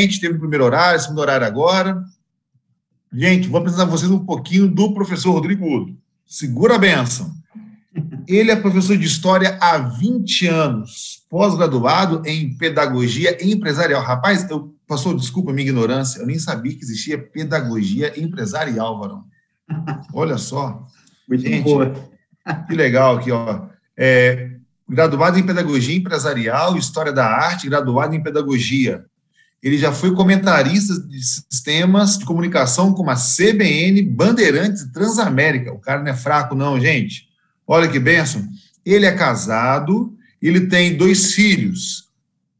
gente, teve o primeiro horário, segundo horário agora. Gente, vou apresentar vocês um pouquinho do professor Rodrigo Udo. Segura a benção. Ele é professor de História há 20 anos, pós-graduado em Pedagogia Empresarial. Rapaz, eu, passou, desculpa a minha ignorância, eu nem sabia que existia Pedagogia Empresarial, varão. Olha só. Muito Gente, boa. Que legal aqui, ó. É, graduado em Pedagogia Empresarial, História da Arte, graduado em Pedagogia. Ele já foi comentarista de sistemas de comunicação como a CBN, Bandeirantes e Transamérica. O cara não é fraco, não, gente. Olha que benção. Ele é casado, ele tem dois filhos.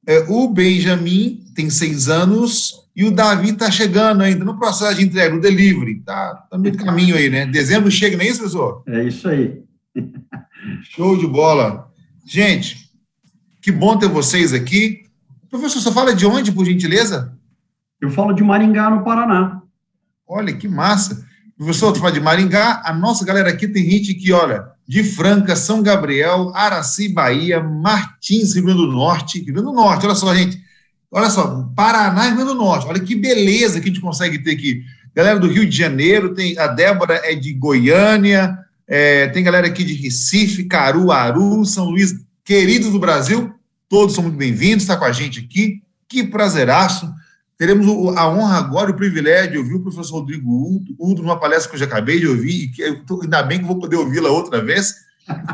É, o Benjamin tem seis anos e o Davi está chegando ainda no processo de entrega, no delivery. Está tá no meio do caminho aí, né? Dezembro chega, não é isso, professor? É isso aí. Show de bola. Gente, que bom ter vocês aqui. Professor, você fala de onde, por gentileza? Eu falo de Maringá, no Paraná. Olha, que massa. Professor, tu fala de Maringá, a nossa galera aqui tem gente que, olha, de Franca, São Gabriel, Araci, Bahia, Martins, Rio Grande do Norte, Rio Grande do Norte, olha só, gente, olha só, Paraná e Rio Grande do Norte, olha que beleza que a gente consegue ter aqui. Galera do Rio de Janeiro, tem a Débora é de Goiânia, é, tem galera aqui de Recife, Caruaru, São Luís, queridos do Brasil, todos são muito bem-vindos, está com a gente aqui, que prazeraço. Teremos a honra agora, o privilégio de ouvir o professor Rodrigo Udo numa palestra que eu já acabei de ouvir, e que eu tô, ainda bem que vou poder ouvi-la outra vez.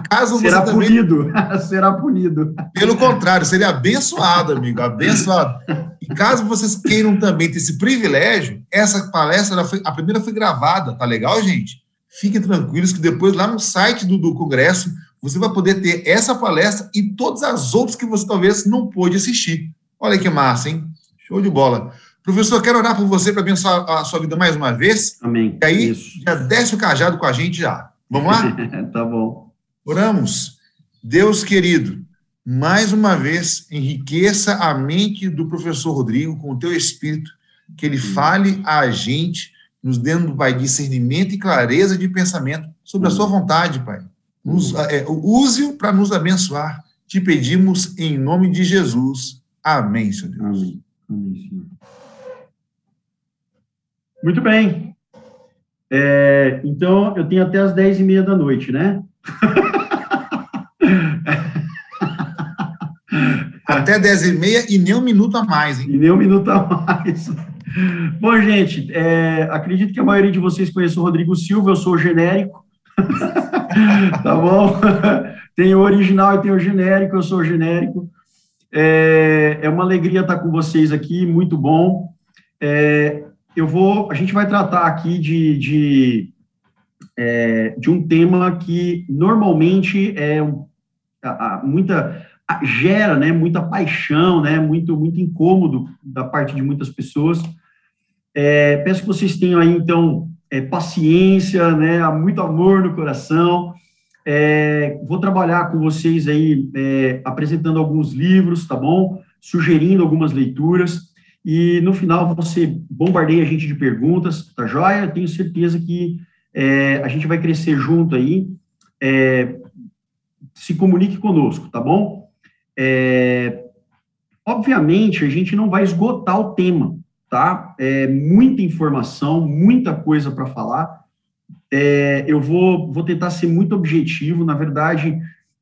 Caso Será também... punido. Será punido. Pelo contrário, seria abençoado, amigo, abençoado. E caso vocês queiram também ter esse privilégio, essa palestra, foi, a primeira foi gravada, tá legal, gente? Fiquem tranquilos que depois lá no site do, do Congresso você vai poder ter essa palestra e todas as outras que você talvez não pôde assistir. Olha que massa, hein? Show de bola. Professor, quero orar por você para abençoar a sua vida mais uma vez. Amém. E aí, Isso. já desce o cajado com a gente já. Vamos lá? tá bom. Oramos. Deus querido, mais uma vez, enriqueça a mente do professor Rodrigo com o teu espírito, que ele fale a gente, nos dando, Pai, discernimento e clareza de pensamento sobre a sua vontade, Pai. É, Use-o para nos abençoar. Te pedimos em nome de Jesus. Amém, Senhor Deus. Amém. Muito bem. É, então, eu tenho até as 10 e meia da noite, né? até 10 e meia e nem um minuto a mais, hein? E nem um minuto a mais. Bom, gente, é, acredito que a maioria de vocês conhece o Rodrigo Silva, eu sou genérico. tá bom? Tem o original e tem o genérico, eu sou o genérico. É, é uma alegria estar com vocês aqui, muito bom. É, eu vou, a gente vai tratar aqui de, de, é, de um tema que normalmente é a, a, muita a, gera, né, muita paixão, né, muito muito incômodo da parte de muitas pessoas. É, peço que vocês tenham aí então é, paciência, né, muito amor no coração. É, vou trabalhar com vocês aí, é, apresentando alguns livros, tá bom? Sugerindo algumas leituras. E no final você bombardeia a gente de perguntas, tá joia? Tenho certeza que é, a gente vai crescer junto aí. É, se comunique conosco, tá bom? É, obviamente, a gente não vai esgotar o tema, tá? É muita informação, muita coisa para falar. É, eu vou, vou tentar ser muito objetivo. Na verdade,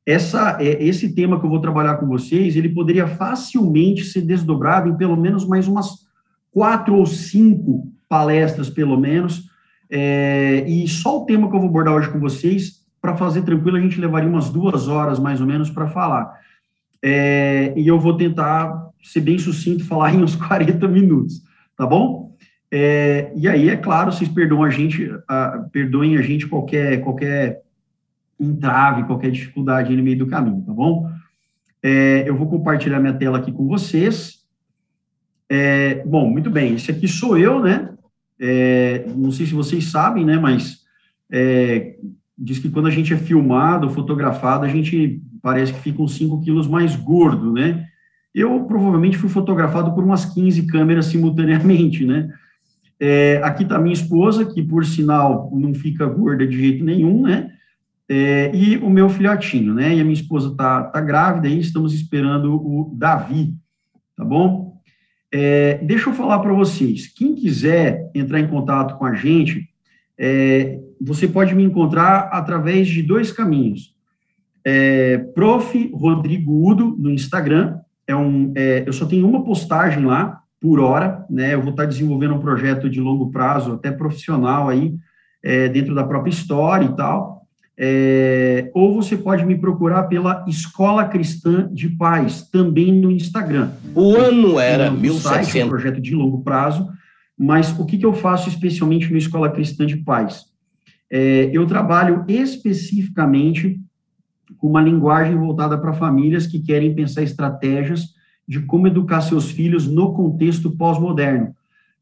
essa, é, esse tema que eu vou trabalhar com vocês, ele poderia facilmente ser desdobrado em pelo menos mais umas quatro ou cinco palestras, pelo menos. É, e só o tema que eu vou abordar hoje com vocês, para fazer tranquilo, a gente levaria umas duas horas mais ou menos para falar. É, e eu vou tentar ser bem sucinto, falar em uns 40 minutos, tá bom? É, e aí, é claro, vocês perdoam a gente, a, perdoem a gente qualquer, qualquer entrave, qualquer dificuldade no meio do caminho, tá bom? É, eu vou compartilhar minha tela aqui com vocês. É, bom, muito bem, esse aqui sou eu, né? É, não sei se vocês sabem, né? Mas é, diz que quando a gente é filmado, fotografado, a gente parece que fica uns 5 quilos mais gordo, né? Eu provavelmente fui fotografado por umas 15 câmeras simultaneamente, né? É, aqui está minha esposa, que por sinal não fica gorda de jeito nenhum, né? É, e o meu filhotinho, né? E a minha esposa está tá grávida e estamos esperando o Davi, tá bom? É, deixa eu falar para vocês, quem quiser entrar em contato com a gente, é, você pode me encontrar através de dois caminhos. É, Prof. Rodrigo Udo, no Instagram, é um, é, eu só tenho uma postagem lá por hora, né? Eu vou estar desenvolvendo um projeto de longo prazo, até profissional aí, é, dentro da própria história e tal. É, ou você pode me procurar pela Escola Cristã de Paz, também no Instagram. O ano era 1700. Site, um projeto de longo prazo, mas o que, que eu faço especialmente no Escola Cristã de Paz? É, eu trabalho especificamente com uma linguagem voltada para famílias que querem pensar estratégias de como educar seus filhos no contexto pós-moderno.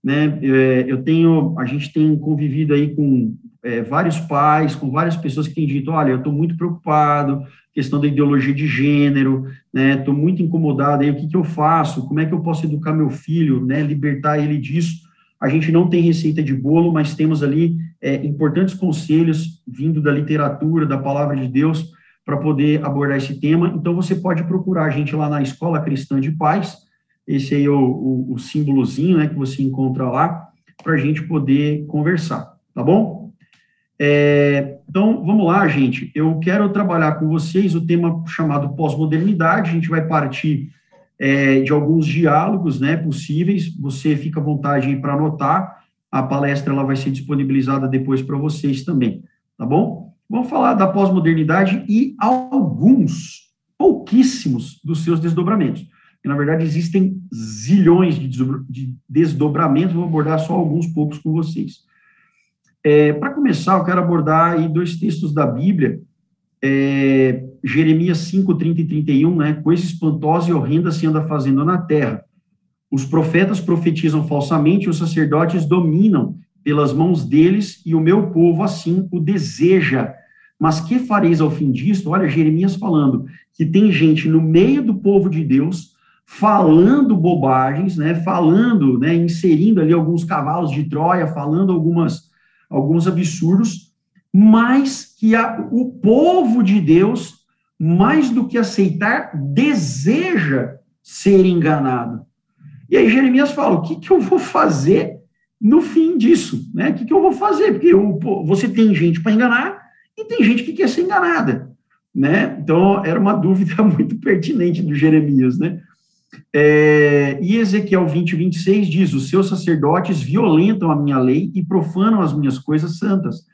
Né? É, eu tenho, a gente tem convivido aí com é, vários pais, com várias pessoas que têm dito, olha, eu estou muito preocupado, questão da ideologia de gênero, né? Estou muito incomodado aí, o que, que eu faço? Como é que eu posso educar meu filho, né? Libertar ele disso? A gente não tem receita de bolo, mas temos ali é, importantes conselhos vindo da literatura, da palavra de Deus, para poder abordar esse tema. Então, você pode procurar a gente lá na Escola Cristã de Paz, esse aí é o, o, o símbolozinho né, que você encontra lá, para a gente poder conversar, tá bom? É, então, vamos lá, gente. Eu quero trabalhar com vocês o tema chamado pós-modernidade. A gente vai partir é, de alguns diálogos né, possíveis. Você fica à vontade para anotar. A palestra ela vai ser disponibilizada depois para vocês também, tá bom? Vamos falar da pós-modernidade e alguns, pouquíssimos, dos seus desdobramentos. E, na verdade, existem zilhões de desdobramentos, vou abordar só alguns poucos com vocês. É, para começar, eu quero abordar aí dois textos da Bíblia é, Jeremias 5, 30 e 31, né? Coisa espantosa e horrenda se anda fazendo na terra. Os profetas profetizam falsamente e os sacerdotes dominam pelas mãos deles e o meu povo assim o deseja. Mas que fareis ao fim disto? Olha, Jeremias falando que tem gente no meio do povo de Deus falando bobagens, né? Falando, né? Inserindo ali alguns cavalos de Troia, falando algumas alguns absurdos mas que a, o povo de Deus, mais do que aceitar, deseja ser enganado. E aí Jeremias fala: o que, que eu vou fazer no fim disso? Né? O que, que eu vou fazer? Porque eu, você tem gente para enganar e tem gente que quer ser enganada. Né? Então, era uma dúvida muito pertinente do Jeremias. Né? É, e Ezequiel 20, 26 diz: Os seus sacerdotes violentam a minha lei e profanam as minhas coisas santas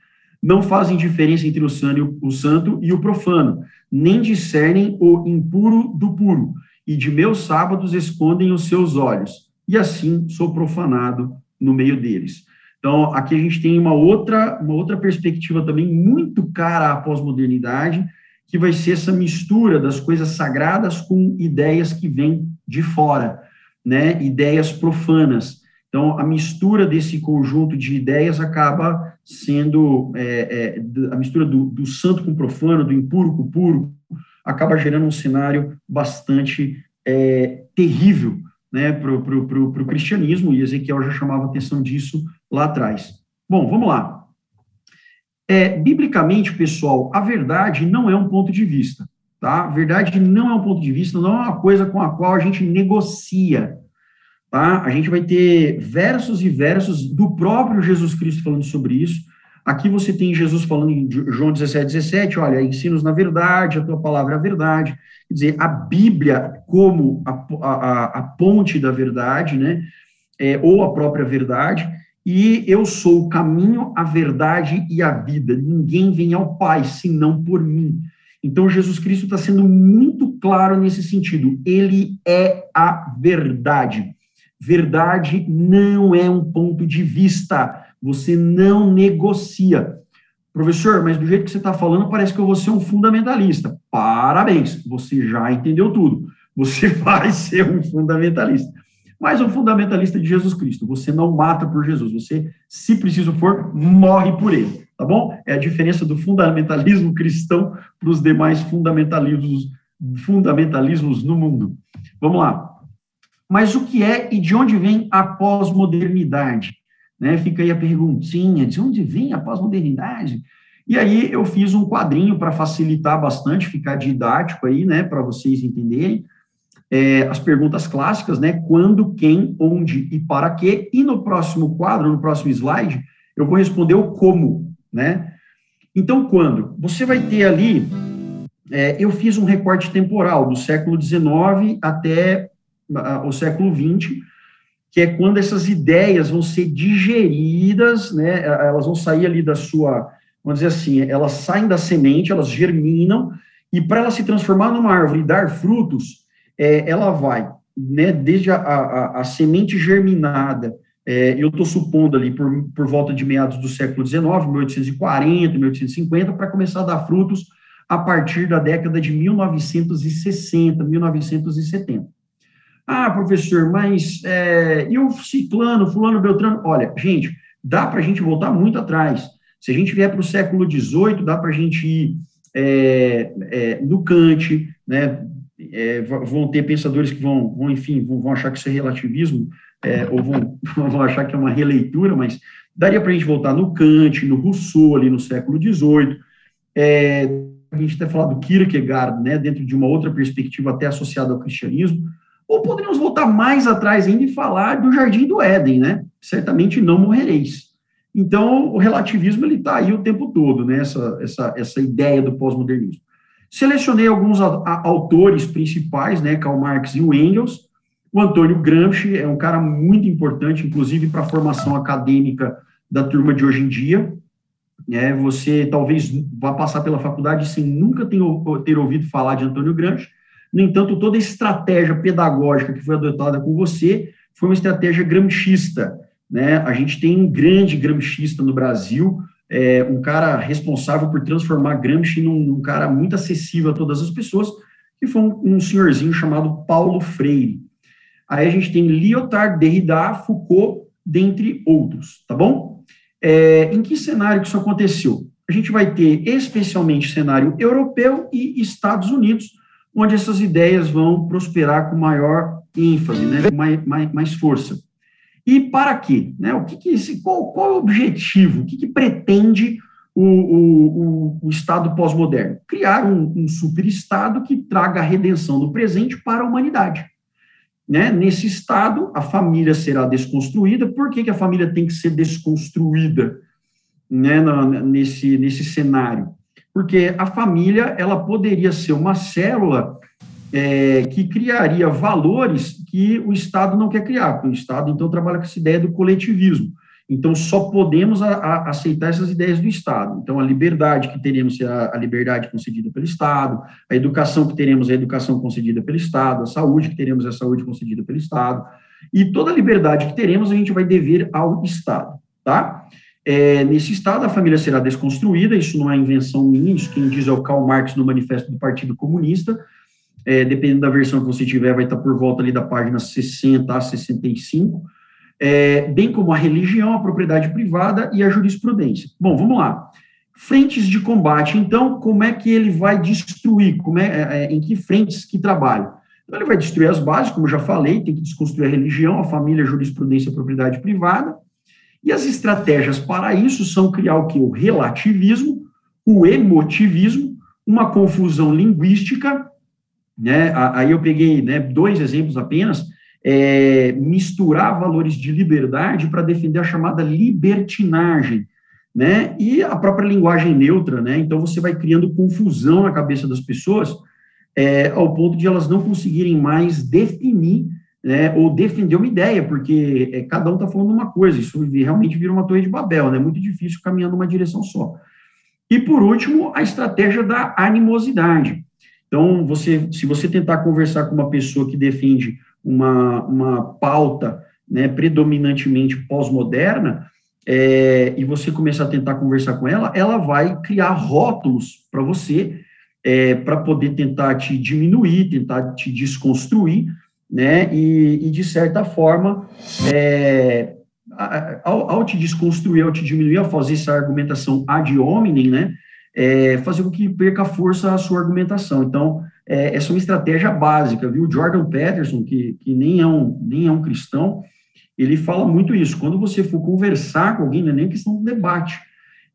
não fazem diferença entre o santo, e o profano, nem discernem o impuro do puro, e de meus sábados escondem os seus olhos, e assim sou profanado no meio deles. Então, aqui a gente tem uma outra, uma outra perspectiva também muito cara à pós-modernidade, que vai ser essa mistura das coisas sagradas com ideias que vêm de fora, né? Ideias profanas. Então, a mistura desse conjunto de ideias acaba sendo é, é, a mistura do, do, santo com o profano, do impuro com o puro, acaba gerando um cenário bastante é, terrível né, para o cristianismo, e Ezequiel já chamava atenção disso lá atrás. Bom, vamos lá. É, biblicamente, pessoal, a verdade não é um ponto de vista, tá? A verdade não é um ponto de vista, não é uma coisa com a qual a gente negocia, Tá? A gente vai ter versos e versos do próprio Jesus Cristo falando sobre isso. Aqui você tem Jesus falando em João 17, 17, olha, ensinos na verdade, a tua palavra é a verdade. Quer dizer, a Bíblia como a, a, a ponte da verdade, né? É, ou a própria verdade, e eu sou o caminho, a verdade e a vida. Ninguém vem ao Pai senão por mim. Então, Jesus Cristo está sendo muito claro nesse sentido. Ele é a verdade. Verdade não é um ponto de vista. Você não negocia. Professor, mas do jeito que você está falando, parece que eu vou ser um fundamentalista. Parabéns, você já entendeu tudo. Você vai ser um fundamentalista. Mas um fundamentalista de Jesus Cristo. Você não mata por Jesus. Você, se preciso for, morre por ele. Tá bom? É a diferença do fundamentalismo cristão para os demais fundamentalismos, fundamentalismos no mundo. Vamos lá. Mas o que é e de onde vem a pós-modernidade? Né? Fica aí a perguntinha, de onde vem a pós-modernidade? E aí eu fiz um quadrinho para facilitar bastante, ficar didático aí, né, para vocês entenderem. É, as perguntas clássicas, né? Quando, quem, onde e para quê. E no próximo quadro, no próximo slide, eu vou responder o como, né? Então, quando? Você vai ter ali, é, eu fiz um recorte temporal do século XIX até o século XX, que é quando essas ideias vão ser digeridas, né? Elas vão sair ali da sua, vamos dizer assim, elas saem da semente, elas germinam, e para ela se transformar numa árvore e dar frutos, é, ela vai, né, desde a, a, a semente germinada, é, eu estou supondo ali por, por volta de meados do século XIX, 1840, 1850, para começar a dar frutos a partir da década de 1960, 1970. Ah, professor, mas é, e o ciclano, fulano, beltrano? Olha, gente, dá para a gente voltar muito atrás. Se a gente vier para o século XVIII, dá para a gente ir é, é, no Kant, né, é, vão ter pensadores que vão, vão enfim, vão, vão, achar que isso é relativismo, é, ou vão, vão achar que é uma releitura, mas daria para a gente voltar no Kant, no Rousseau, ali no século XVIII, é, a gente até falar do Kierkegaard, né, dentro de uma outra perspectiva até associada ao cristianismo, ou poderíamos voltar mais atrás ainda e falar do Jardim do Éden, né, certamente não morrereis. Então, o relativismo, ele está aí o tempo todo, né, essa, essa, essa ideia do pós-modernismo. Selecionei alguns autores principais, né, Karl Marx e o Engels. O Antônio Gramsci é um cara muito importante, inclusive para a formação acadêmica da turma de hoje em dia. É, você talvez vá passar pela faculdade sem nunca ter, ter ouvido falar de Antônio Gramsci. No entanto, toda a estratégia pedagógica que foi adotada com você foi uma estratégia gramscista. Né? A gente tem um grande gramscista no Brasil, é, um cara responsável por transformar Gramsci num, num, cara muito acessível a todas as pessoas, que foi um, um, senhorzinho chamado Paulo Freire. Aí a gente tem Lyotard, Derrida, Foucault, dentre outros, tá bom? É, em que cenário que isso aconteceu? A gente vai ter especialmente cenário europeu e Estados Unidos, onde essas ideias vão prosperar com maior ênfase, né, mais, mais, mais força. E para quê? Né? O que, que esse, qual, qual é o objetivo? O que, que pretende o, o, o, Estado pós-moderno? Criar um, um super-Estado que traga a redenção do presente para a humanidade. Né? Nesse Estado, a família será desconstruída. Por que, que a família tem que ser desconstruída né, na, nesse, nesse cenário? Porque a família ela poderia ser uma célula é, que criaria valores que o Estado não quer criar, porque o Estado, então, trabalha com essa ideia do coletivismo. Então, só podemos a, a aceitar essas ideias do Estado. Então, a liberdade que teremos será a liberdade concedida pelo Estado, a educação que teremos é a educação concedida pelo Estado, a saúde que teremos é a saúde concedida pelo Estado, e toda a liberdade que teremos a gente vai dever ao Estado, tá? É, nesse Estado, a família será desconstruída, isso não é invenção minha, isso quem diz é o Karl Marx no Manifesto do Partido Comunista, é, dependendo da versão que você tiver, vai estar por volta ali da página 60 a 65, é, bem como a religião, a propriedade privada e a jurisprudência. Bom, vamos lá. Frentes de combate, então, como é que ele vai destruir? Como é, é, é em que frentes que trabalha? Então, ele vai destruir as bases, como já falei, tem que desconstruir a religião, a família, a jurisprudência, a propriedade privada. E as estratégias para isso são criar o que? O relativismo, o emotivismo, uma confusão linguística né? Aí eu peguei né, dois exemplos apenas, é, misturar valores de liberdade para defender a chamada libertinagem, né? E a própria linguagem neutra, né? Então você vai criando confusão na cabeça das pessoas é, ao ponto de elas não conseguirem mais definir né, ou defender uma ideia, porque é, cada um está falando uma coisa, isso realmente vira uma torre de Babel, né? Muito difícil caminhar numa direção só. E por último, a estratégia da animosidade. Então, você, se você tentar conversar com uma pessoa que defende uma, uma pauta né, predominantemente pós-moderna, é, e você começar a tentar conversar com ela, ela vai criar rótulos para você, é, para poder tentar te diminuir, tentar te desconstruir, né, e, e de certa forma, é, ao, ao, te desconstruir, ao te diminuir, ao fazer essa argumentação ad hominem, né, é, fazer com que perca força a sua argumentação. Então, é, essa é uma estratégia básica, viu? Jordan Peterson, que, que nem, é um, nem é um cristão, ele fala muito isso. Quando você for conversar com alguém, não é nem questão do debate.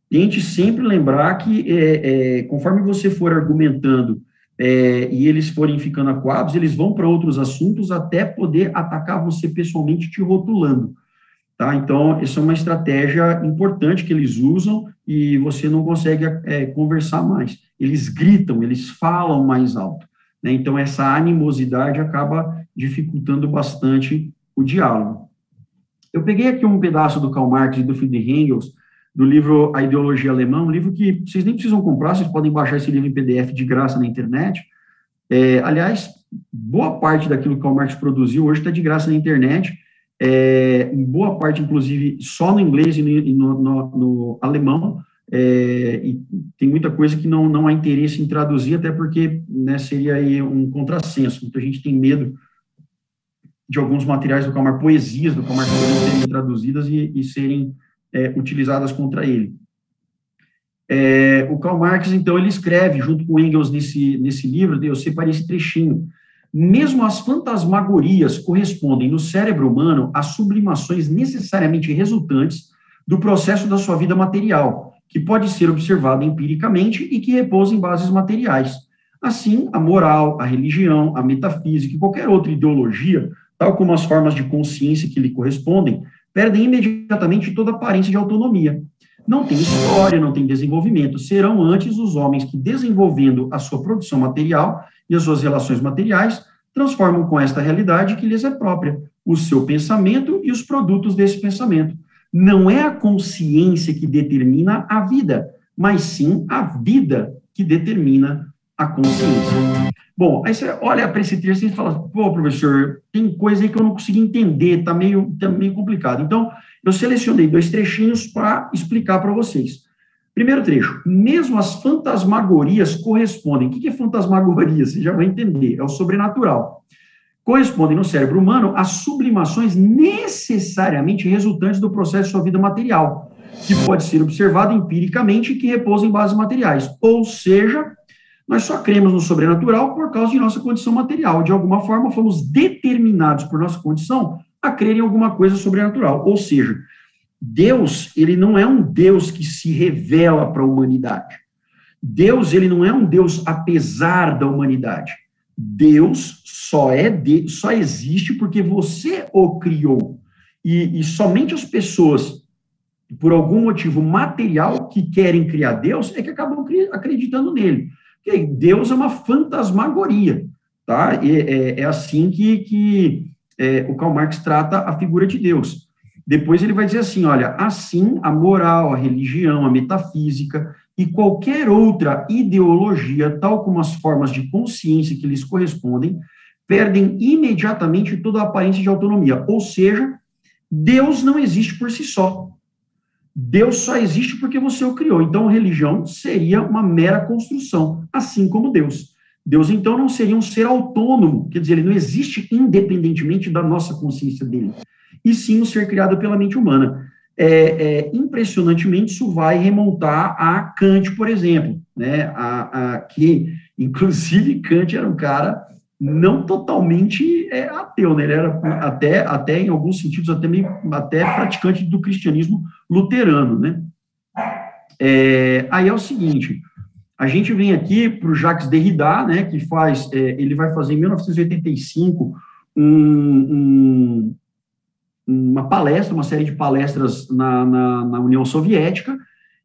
Tente sempre lembrar que, é, é, conforme você for argumentando é, e eles forem ficando acuados, eles vão para outros assuntos até poder atacar você pessoalmente te rotulando. Tá? Então, essa é uma estratégia importante que eles usam e você não consegue é, conversar mais. Eles gritam, eles falam mais alto. Né? Então, essa animosidade acaba dificultando bastante o diálogo. Eu peguei aqui um pedaço do Karl Marx e do Friedrich Engels, do livro A Ideologia Alemã, um livro que vocês nem precisam comprar, vocês podem baixar esse livro em PDF de graça na internet. É, aliás, boa parte daquilo que o Karl Marx produziu hoje está de graça na internet, é, em boa parte, inclusive, só no inglês e no, no, no alemão, é, e tem muita coisa que não, não há interesse em traduzir, até porque né, seria aí um contrassenso. Muita gente tem medo de alguns materiais do Karl Marx, poesias do Karl Marx, serem traduzidas e, e serem é, utilizadas contra ele. É, o Karl Marx, então, ele escreve, junto com Engels, nesse, nesse livro, eu separei esse trechinho, mesmo as fantasmagorias correspondem no cérebro humano a sublimações necessariamente resultantes do processo da sua vida material, que pode ser observado empiricamente e que repousa em bases materiais. Assim, a moral, a religião, a metafísica e qualquer outra ideologia, tal como as formas de consciência que lhe correspondem, perdem imediatamente toda aparência de autonomia. Não tem história, não tem desenvolvimento. Serão antes os homens que, desenvolvendo a sua produção material e as suas relações materiais, transformam com esta realidade que lhes é própria, o seu pensamento e os produtos desse pensamento. Não é a consciência que determina a vida, mas sim a vida que determina a consciência. Bom, aí você olha para esse texto e fala, pô, professor, tem coisa aí que eu não consegui entender, tá meio, tá meio complicado. Então, eu selecionei dois trechinhos para explicar para vocês. Primeiro trecho, mesmo as fantasmagorias correspondem. O que é fantasmagoria? Você já vai entender, é o sobrenatural. Correspondem no cérebro humano a sublimações necessariamente resultantes do processo de sua vida material, que pode ser observado empiricamente e que repousa em bases materiais. Ou seja, nós só cremos no sobrenatural por causa de nossa condição material. De alguma forma, fomos determinados por nossa condição a crer em alguma coisa sobrenatural. Ou seja, Deus, ele não é um Deus que se revela para a humanidade. Deus, ele não é um Deus apesar da humanidade. Deus só é de, só existe porque você o criou. E, e somente as pessoas, por algum motivo material, que querem criar Deus, é que acabam acreditando nele. Porque Deus é uma fantasmagoria, tá? E, é, é assim que, que é, o Karl Marx trata a figura de Deus. Depois ele vai dizer assim, olha, assim a moral, a religião, a metafísica e qualquer outra ideologia, tal como as formas de consciência que lhes correspondem, perdem imediatamente toda a aparência de autonomia. Ou seja, Deus não existe por si só. Deus só existe porque você o criou. Então, religião seria uma mera construção, assim como Deus. Deus, então, não seria um ser autônomo, quer dizer, ele não existe independentemente da nossa consciência dele, e sim um ser criado pela mente humana. É, é, impressionantemente, isso vai remontar a Kant, por exemplo, né, a, a, que, inclusive, Kant era um cara não totalmente é, ateu, né? Ele era até, até em alguns sentidos até meio, até praticante do cristianismo luterano, né? É, aí é o seguinte, a gente vem aqui para o Jacques Derrida, né? Que faz, é, ele vai fazer em 1985 um, um, uma palestra, uma série de palestras na, na, na União Soviética,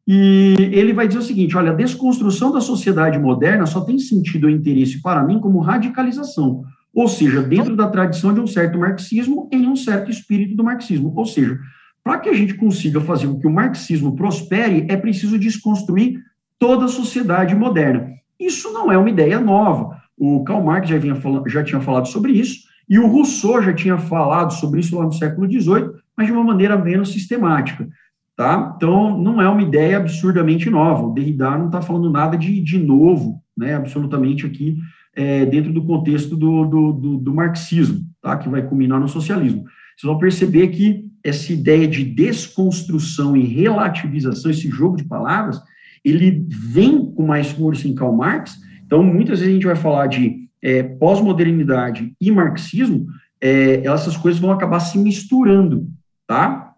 e ele vai dizer o seguinte: olha, a desconstrução da sociedade moderna só tem sentido ou interesse para mim como radicalização, ou seja, dentro da tradição de um certo marxismo em um certo espírito do marxismo. Ou seja, para que a gente consiga fazer com que o marxismo prospere, é preciso desconstruir toda a sociedade moderna. Isso não é uma ideia nova. O Karl Marx já, vinha, já tinha falado sobre isso, e o Rousseau já tinha falado sobre isso lá no século XVIII, mas de uma maneira menos sistemática. Tá? Então, não é uma ideia absurdamente nova. O Derrida não está falando nada de, de novo, né, absolutamente aqui, é, dentro do contexto do, do, do, do, marxismo, tá, que vai culminar no socialismo. Vocês vão perceber que essa ideia de desconstrução e relativização, esse jogo de palavras, ele vem com mais força em Karl Marx. Então, muitas vezes a gente vai falar de é, pós-modernidade e marxismo, é, essas coisas vão acabar se misturando, tá?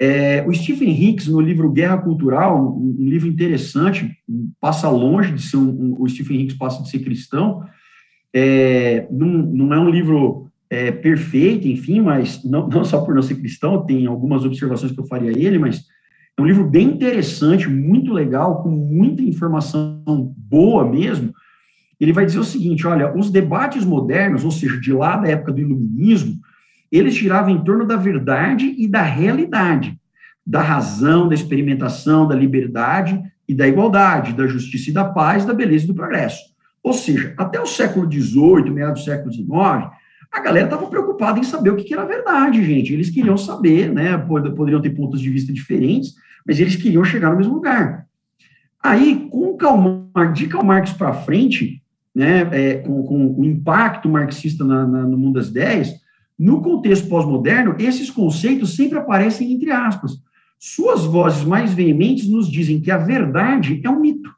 É, o Stephen Hicks, no livro Guerra Cultural, um, um livro interessante, passa longe de ser um, um, o Stephen Hicks passa de ser cristão, é, não, não é um livro é, perfeito, enfim, mas não, não só por não ser cristão, tem algumas observações que eu faria a ele, mas é um livro bem interessante, muito legal, com muita informação boa mesmo. Ele vai dizer o seguinte: olha, os debates modernos, ou seja, de lá da época do iluminismo, eles giravam em torno da verdade e da realidade, da razão, da experimentação, da liberdade e da igualdade, da justiça e da paz, da beleza e do progresso. Ou seja, até o século XVIII, meados do século XIX, a galera estava preocupada em saber o que era verdade, gente. Eles queriam saber, né? Poderiam ter pontos de vista diferentes, mas eles queriam chegar no mesmo lugar. Aí, com Karl Marx, de Karl Marx para frente, né, é, com, com, o impacto marxista na, na, no mundo das ideias, no contexto pós-moderno, esses conceitos sempre aparecem entre aspas. Suas vozes mais veementes nos dizem que a verdade é um mito.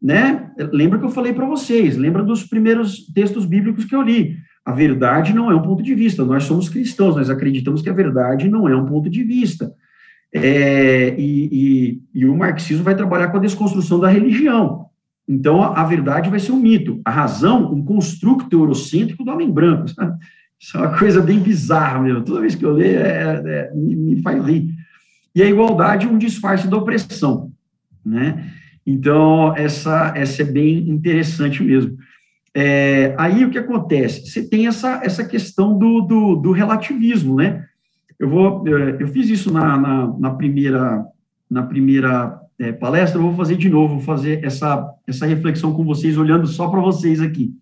Né? Lembra que eu falei para vocês, lembra dos primeiros textos bíblicos que eu li. A verdade não é um ponto de vista. Nós somos cristãos, nós acreditamos que a verdade não é um ponto de vista. É, e, e, e, o marxismo vai trabalhar com a desconstrução da religião. Então, a, verdade vai ser um mito. A razão, um construto eurocêntrico do homem branco. Isso é uma coisa bem bizarra, meu. Toda vez que eu leio, é, é, me, me faz rir. E a igualdade, um disfarce da opressão. Né? Então, essa, essa é bem interessante mesmo. É, aí o que acontece? Você tem essa, essa questão do, do, do relativismo, né? Eu vou, é, eu fiz isso na, na, na primeira, na primeira é, palestra, eu vou fazer de novo, vou fazer essa, essa reflexão com vocês, olhando só para vocês aqui.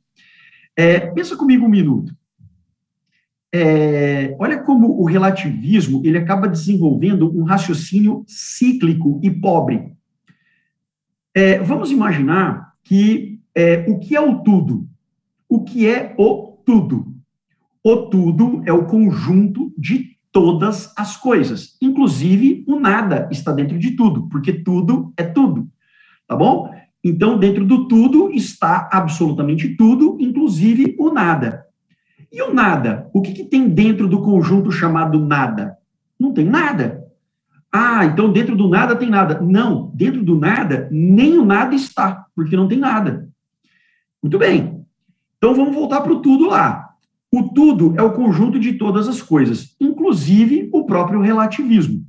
É, pensa comigo um minuto. É, olha como o relativismo ele acaba desenvolvendo um raciocínio cíclico e pobre. É, vamos imaginar que é, o que é o tudo? O que é o tudo? O tudo é o conjunto de todas as coisas, inclusive o nada está dentro de tudo, porque tudo é tudo, tá bom? Então, dentro do tudo está absolutamente tudo, inclusive o nada. E o nada? O que, que tem dentro do conjunto chamado nada? Não tem nada. Ah, então dentro do nada tem nada. Não, dentro do nada, nem o nada está, porque não tem nada. Muito bem. Então vamos voltar para o tudo lá. O tudo é o conjunto de todas as coisas, inclusive o próprio relativismo.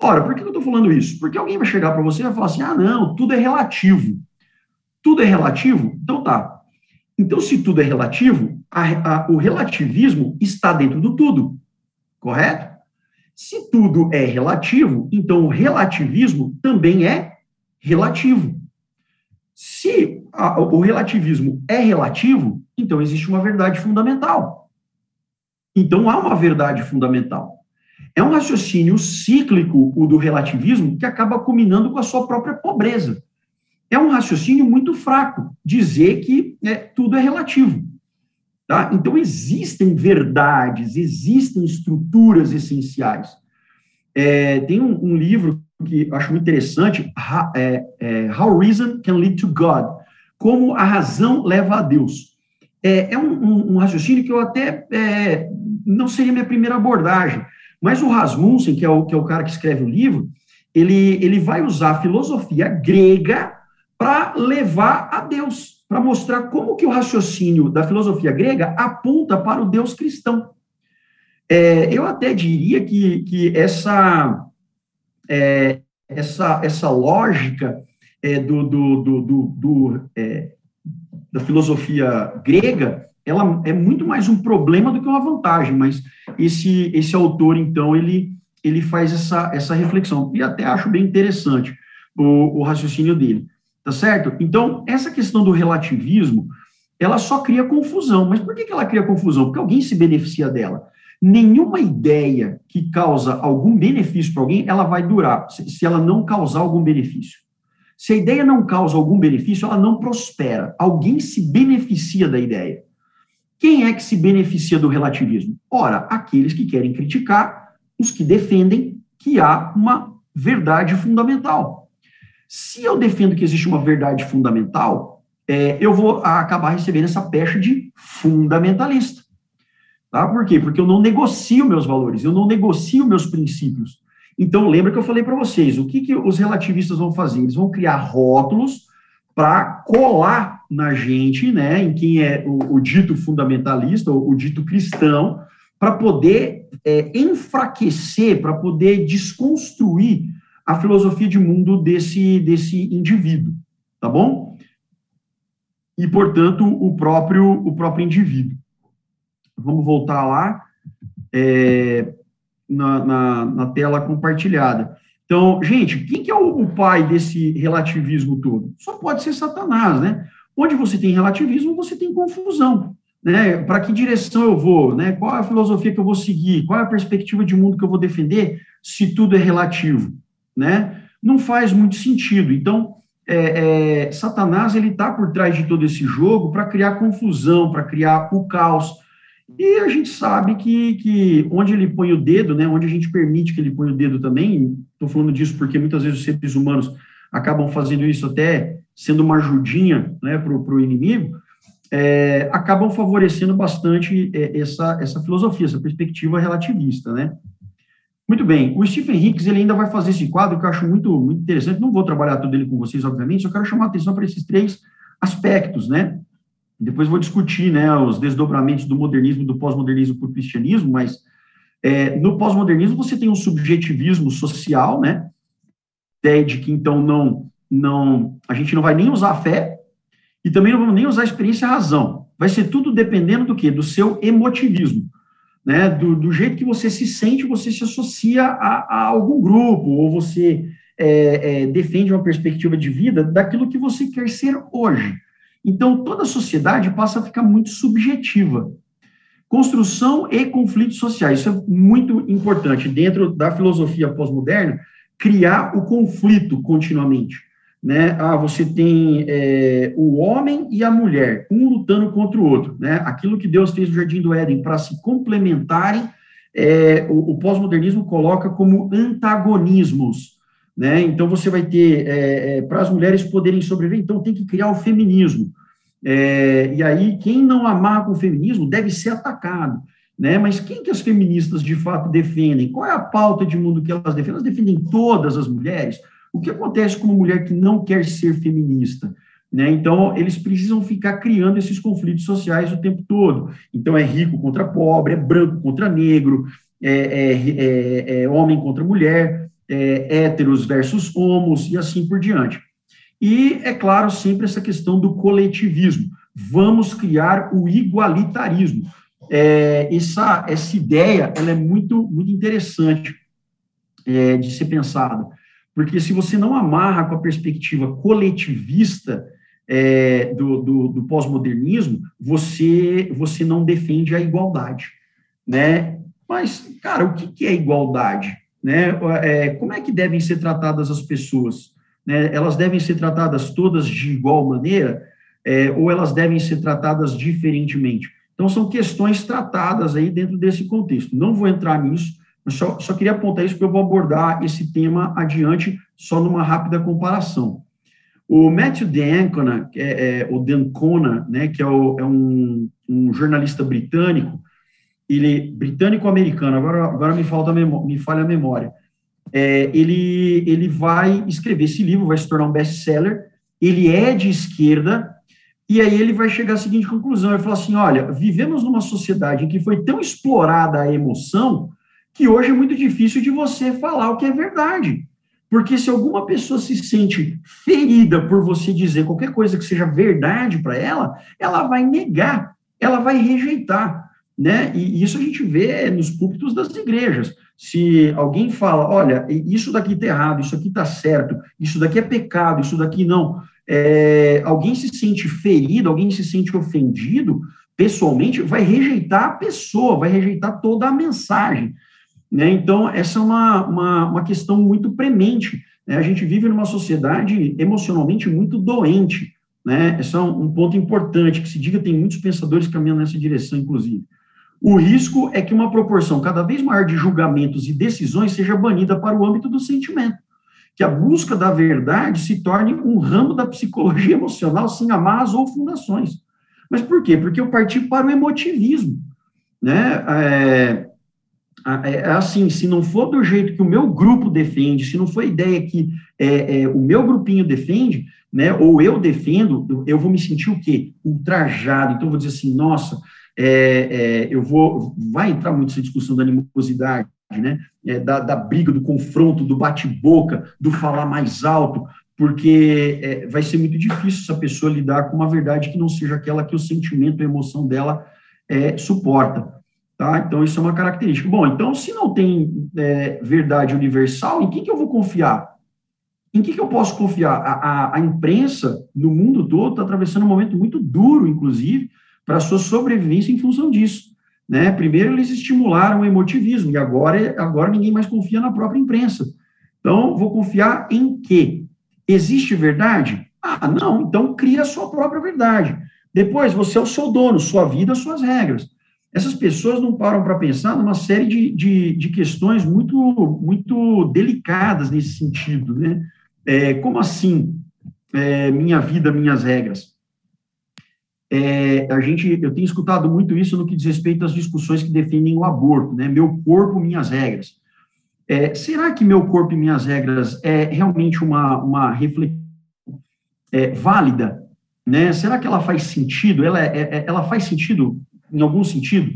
Ora, por que eu estou falando isso? Porque alguém vai chegar para você e vai falar assim: ah, não, tudo é relativo. Tudo é relativo? Então tá. Então, se tudo é relativo, a, a, o relativismo está dentro do tudo, correto? Se tudo é relativo, então o relativismo também é relativo. Se a, o relativismo é relativo, então existe uma verdade fundamental. Então há uma verdade fundamental. É um raciocínio cíclico, o do relativismo, que acaba culminando com a sua própria pobreza. É um raciocínio muito fraco dizer que é, tudo é relativo. Tá? Então, existem verdades, existem estruturas essenciais. É, tem um, um, livro que eu acho muito interessante, é, é, How Reason Can Lead to God, como a razão leva a Deus. É, é um, um, um, raciocínio que eu até é, não seria minha primeira abordagem, mas o Rasmussen, que é o, que é o cara que escreve o livro, ele, ele vai usar a filosofia grega para levar a Deus, para mostrar como que o raciocínio da filosofia grega aponta para o Deus cristão. É, eu até diria que, que essa, é, essa, essa lógica é, do, do, do, do é, da filosofia grega, ela é muito mais um problema do que uma vantagem, mas esse, esse autor, então, ele, ele faz essa, essa reflexão, e até acho bem interessante o, o raciocínio dele, tá certo? Então, essa questão do relativismo, ela só cria confusão, mas por que, que ela cria confusão? Porque alguém se beneficia dela. Nenhuma ideia que causa algum benefício para alguém, ela vai durar, se ela não causar algum benefício. Se a ideia não causa algum benefício, ela não prospera. Alguém se beneficia da ideia. Quem é que se beneficia do relativismo? Ora, aqueles que querem criticar os que defendem que há uma verdade fundamental. Se eu defendo que existe uma verdade fundamental, é, eu vou acabar recebendo essa pecha de fundamentalista. Tá? Por quê? Porque eu não negocio meus valores, eu não negocio meus princípios. Então, lembra que eu falei para vocês, o que, que os relativistas vão fazer? Eles vão criar rótulos para colar na gente, né, em quem é o, o dito fundamentalista, o, o, dito cristão, para poder é, enfraquecer, para poder desconstruir a filosofia de mundo desse, desse indivíduo, tá bom? E, portanto, o próprio, o próprio indivíduo. Vamos voltar lá é, na, na, na, tela compartilhada. Então, gente, quem que é o, o pai desse relativismo todo? Só pode ser Satanás, né? Onde você tem relativismo, você tem confusão. Né? Para que direção eu vou? Né? Qual é a filosofia que eu vou seguir? Qual é a perspectiva de mundo que eu vou defender se tudo é relativo? Né? Não faz muito sentido. Então, é, é, Satanás ele está por trás de todo esse jogo para criar confusão, para criar o caos. E a gente sabe que, que onde ele põe o dedo, né, onde a gente permite que ele ponha o dedo também, estou falando disso porque muitas vezes os seres humanos acabam fazendo isso até sendo uma ajudinha né, para o inimigo, é, acabam favorecendo bastante é, essa, essa filosofia, essa perspectiva relativista, né? Muito bem, o Stephen Hicks ele ainda vai fazer esse quadro que eu acho muito, muito interessante, não vou trabalhar tudo ele com vocês, obviamente, só quero chamar a atenção para esses três aspectos, né? Depois vou discutir, né, os desdobramentos do modernismo, do pós-modernismo para o cristianismo, mas é, no pós-modernismo você tem um subjetivismo social, né? Ideia de que então não, não, a gente não vai nem usar a fé e também não vamos nem usar a experiência e a razão. Vai ser tudo dependendo do quê? Do seu emotivismo né, do, do, jeito que você se sente, você se associa a, a algum grupo, ou você é, é, defende uma perspectiva de vida daquilo que você quer ser hoje. Então, toda a sociedade passa a ficar muito subjetiva. Construção e conflitos sociais, isso é muito importante. Dentro da filosofia pós-moderna, criar o conflito continuamente né? Ah, você tem é, o homem e a mulher, um lutando contra o outro, né? Aquilo que Deus fez no Jardim do Éden para se complementarem, é, o, o pós-modernismo coloca como antagonismos, né? Então você vai ter é, é para as mulheres poderem sobreviver, então tem que criar o feminismo. É, e aí quem não amar com o feminismo deve ser atacado. Né? Mas quem que as feministas de fato defendem? Qual é a pauta de mundo que elas defendem? Elas defendem todas as mulheres? O que acontece com uma mulher que não quer ser feminista? Né? Então, eles precisam ficar criando esses conflitos sociais o tempo todo. Então, é rico contra pobre, é branco contra negro, é, é, é, é homem contra mulher, é héteros versus homos, e assim por diante. E, é claro, sempre essa questão do coletivismo. Vamos criar o igualitarismo. É, essa, essa ideia ela é muito, muito interessante é, de ser pensada. Porque se você não amarra com a perspectiva coletivista é, do, do, do pós-modernismo, você, você não defende a igualdade, né? Mas, cara, o que, que é igualdade? Né? É, como é que devem ser tratadas as pessoas? Né? Elas devem ser tratadas todas de igual maneira é, ou elas devem ser tratadas diferentemente? Então, são questões tratadas aí dentro desse contexto. Não vou entrar nisso, eu só, só queria apontar isso porque eu vou abordar esse tema adiante, só numa rápida comparação. O Matthew D'Ancona, é, é, o D'Ancona, né, que é, o, é um, um, jornalista britânico, ele britânico-americano, agora, agora me, falta me falha a memória, é, ele, ele vai escrever esse livro, vai se tornar um best-seller, ele é de esquerda, e aí ele vai chegar à seguinte conclusão, ele fala assim, olha, vivemos numa sociedade em que foi tão explorada a emoção que hoje é muito difícil de você falar o que é verdade. Porque se alguma pessoa se sente ferida por você dizer qualquer coisa que seja verdade para ela, ela vai negar, ela vai rejeitar, né? E isso a gente vê nos púlpitos das igrejas. Se alguém fala, olha, isso daqui está errado, isso aqui está certo, isso daqui é pecado, isso daqui não, é, alguém se sente ferido, alguém se sente ofendido, pessoalmente, vai rejeitar a pessoa, vai rejeitar toda a mensagem. Né? Então, essa é uma, uma, uma questão muito premente. Né? A gente vive numa sociedade emocionalmente muito doente. Né? Esse é um, ponto importante, que se diga, tem muitos pensadores caminhando nessa direção, inclusive. O risco é que uma proporção cada vez maior de julgamentos e decisões seja banida para o âmbito do sentimento. Que a busca da verdade se torne um ramo da psicologia emocional sem amarras ou fundações. Mas por quê? Porque eu parti para o emotivismo. Né? É assim, se não for do jeito que o meu grupo defende, se não for a ideia que é, é, o meu grupinho defende, né, ou eu defendo, eu, vou me sentir o quê? Ultrajado. Então, eu vou dizer assim, nossa, é, é, eu vou, vai entrar muito essa discussão da animosidade, né, é, da, da, briga, do confronto, do bate-boca, do falar mais alto, porque vai ser muito difícil essa pessoa lidar com uma verdade que não seja aquela que o sentimento, a emoção dela suporta. Tá? Então, isso é uma característica. Bom, então, se não tem é, verdade universal, em quem que eu vou confiar? Em que, que eu posso confiar? A, a, a imprensa, no mundo todo, está atravessando um momento muito duro, inclusive, para a sua sobrevivência em função disso. Né? Primeiro, eles estimularam o emotivismo, e agora, agora ninguém mais confia na própria imprensa. Então, vou confiar em quê? Existe verdade? Ah, não, então cria a sua própria verdade. Depois, você é o seu dono, sua vida, suas regras essas pessoas não param para pensar numa série de, de, de, questões muito, muito delicadas nesse sentido, né? É, como assim, é, minha vida, minhas regras? É, a gente, eu tenho escutado muito isso no que diz respeito às discussões que defendem o aborto, né? Meu corpo, minhas regras. É, será que meu corpo e minhas regras é realmente uma, uma reflexão é, válida? Né? Será que ela faz sentido? Ela, é, é, ela faz sentido em algum sentido?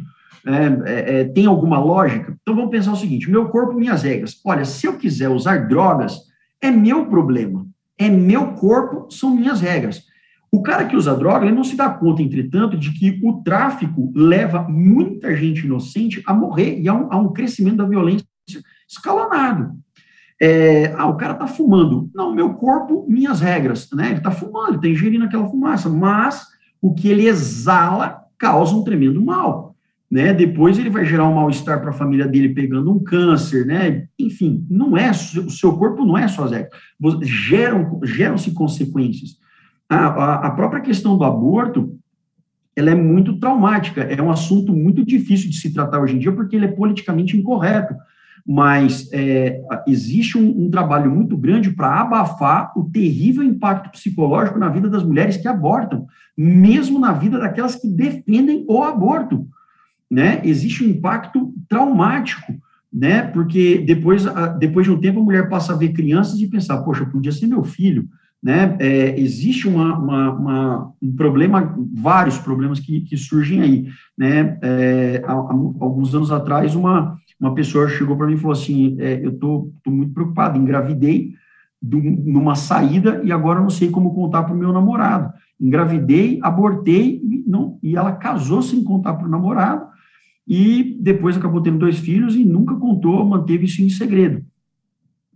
É, é, é, tem alguma lógica? Então vamos pensar o seguinte: meu corpo, minhas regras. Olha, se eu quiser usar drogas, é meu problema. É meu corpo, são minhas regras. O cara que usa droga, ele não se dá conta, entretanto, de que o tráfico leva muita gente inocente a morrer e a um, a um crescimento da violência escalonado. É, ah, o cara está fumando. Não, meu corpo, minhas regras. Né? Ele está fumando, ele está ingerindo aquela fumaça, mas o que ele exala causa um tremendo mal. Né? Depois ele vai gerar um mal-estar para a família dele pegando um câncer, né? Enfim, não é o seu corpo não é só regras. Geram geram-se consequências. A, a, a, própria questão do aborto, ela é muito traumática. É um assunto muito difícil de se tratar hoje em dia porque ele é politicamente incorreto. Mas é, existe um, um trabalho muito grande para abafar o terrível impacto psicológico na vida das mulheres que abortam mesmo na vida daquelas que defendem o aborto, né? Existe um impacto traumático, né? Porque depois, depois de um tempo a mulher passa a ver crianças e pensar, poxa, podia ser meu filho, né? É, existe uma, uma, uma, um problema, vários problemas que, que surgem aí, né? É, há, há, alguns anos atrás, uma, uma pessoa chegou para mim e falou assim, é, eu tô muito preocupado, engravidei do, numa saída e agora não sei como contar para o meu namorado engravidei, abortei, não, e ela casou sem contar para o namorado, e depois acabou tendo dois filhos e nunca contou, manteve isso em segredo.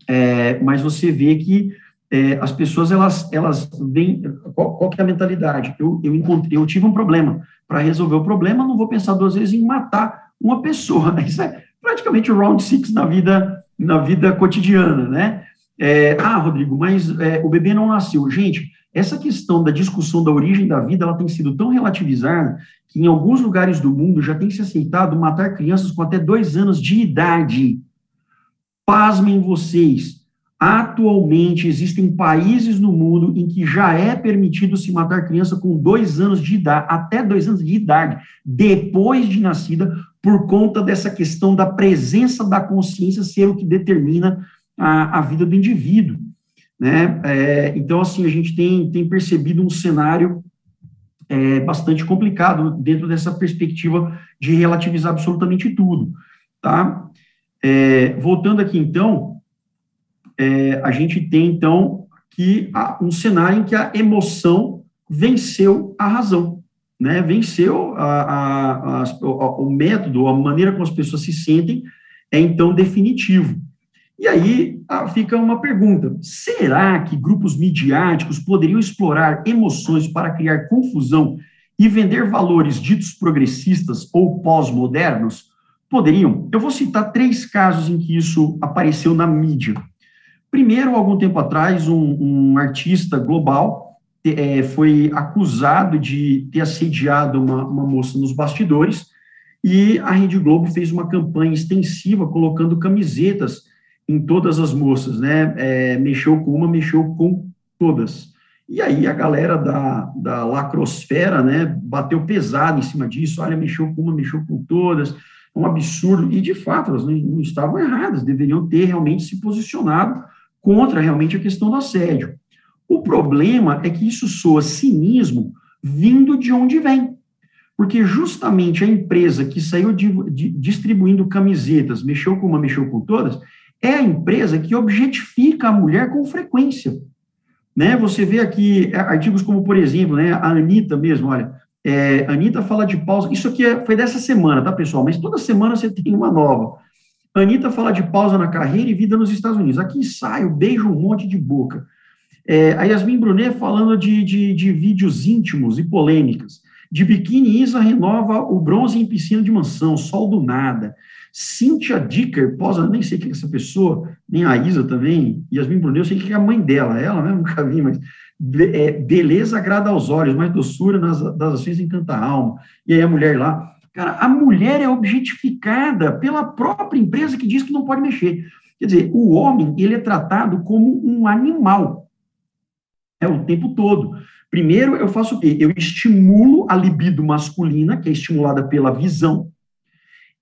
É, mas você vê que é, as pessoas, elas, elas vêm, qual, qual que é a mentalidade? Eu, eu encontrei, eu tive um problema, para resolver o problema, não vou pensar duas vezes em matar uma pessoa, isso é praticamente o round six na vida, na vida cotidiana, né? É, ah, Rodrigo, mas é, o bebê não nasceu. Gente, essa questão da discussão da origem da vida, ela tem sido tão relativizada que em alguns lugares do mundo já tem se aceitado matar crianças com até dois anos de idade. Pasmem vocês, atualmente existem países no mundo em que já é permitido se matar criança com dois anos de idade, até dois anos de idade, depois de nascida, por conta dessa questão da presença da consciência ser o que determina a, a vida do indivíduo. Né? É, então, assim, a gente tem, tem percebido um cenário é, bastante complicado dentro dessa perspectiva de relativizar absolutamente tudo, tá? É, voltando aqui, então, é, a gente tem, então, que um cenário em que a emoção venceu a razão, né? Venceu a, a, a, o método, a maneira como as pessoas se sentem, é, então, definitivo. E aí fica uma pergunta: será que grupos midiáticos poderiam explorar emoções para criar confusão e vender valores ditos progressistas ou pós-modernos? Poderiam. Eu vou citar três casos em que isso apareceu na mídia. Primeiro, algum tempo atrás, um, um artista global é, foi acusado de ter assediado uma, uma moça nos bastidores e a Rede Globo fez uma campanha extensiva colocando camisetas em todas as moças, né? É, mexeu com uma, mexeu com todas. E aí a galera da, da lacrosfera, né, bateu pesado em cima disso, olha, mexeu com uma, mexeu com todas, um absurdo, e de fato elas não, não estavam erradas, deveriam ter realmente se posicionado contra realmente a questão do assédio. O problema é que isso soa cinismo vindo de onde vem. Porque justamente a empresa que saiu de, de, distribuindo camisetas, mexeu com uma, mexeu com todas, é a empresa que objetifica a mulher com frequência. Né? Você vê aqui é, artigos como, por exemplo, né, a Anitta mesmo, olha, é, Anitta fala de pausa, isso aqui é, foi dessa semana, tá, pessoal? Mas toda semana você tem uma nova. Anitta fala de pausa na carreira e vida nos Estados Unidos. Aqui sai, beijo um monte de boca. É, a Yasmin Brunet falando de, de, de vídeos íntimos e polêmicas. De biquíni, Isa renova o bronze em piscina de mansão, sol do nada. Cynthia Dicker, posa, nem sei quem é essa pessoa, nem a Isa também, Yasmin Brunet, eu sei que é a mãe dela, ela mesmo nunca vi, mas é, beleza agrada aos olhos, mas doçura nas, das ações encanta a alma. E aí a mulher lá, cara, a mulher é objetificada pela própria empresa que diz que não pode mexer. Quer dizer, o homem, ele é tratado como um animal, é o tempo todo. Primeiro, eu faço o quê? Eu estimulo a libido masculina, que é estimulada pela visão.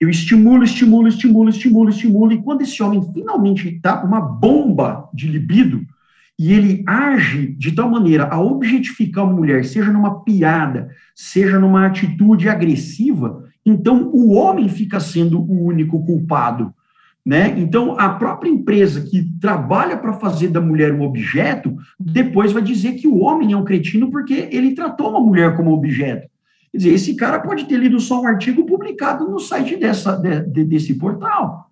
Eu estimulo, estimulo, estimulo, estimulo, estimulo, e quando esse homem finalmente está uma bomba de libido, e ele age de tal maneira a objetificar uma mulher, seja numa piada, seja numa atitude agressiva, então o homem fica sendo o único culpado. Né? Então, a própria empresa que trabalha para fazer da mulher um objeto, depois vai dizer que o homem é um cretino porque ele tratou uma mulher como objeto. Quer dizer, esse cara pode ter lido só um artigo publicado no site dessa, de, de, desse portal.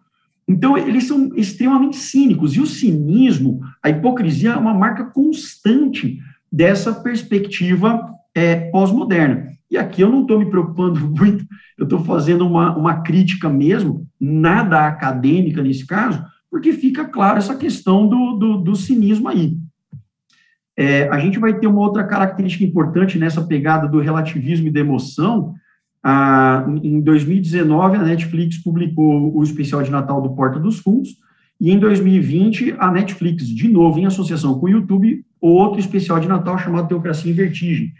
Então, eles são extremamente cínicos. E o cinismo, a hipocrisia, é uma marca constante dessa perspectiva é, pós-moderna. E aqui eu não estou me preocupando muito, eu estou fazendo uma, uma crítica mesmo, nada acadêmica nesse caso, porque fica claro essa questão do, do, do cinismo aí. É, a gente vai ter uma outra característica importante nessa pegada do relativismo e da emoção. Ah, em 2019, a Netflix publicou o especial de Natal do Porta dos Fundos, e em 2020, a Netflix, de novo, em associação com o YouTube, outro especial de Natal chamado Teocracia em Vertigem,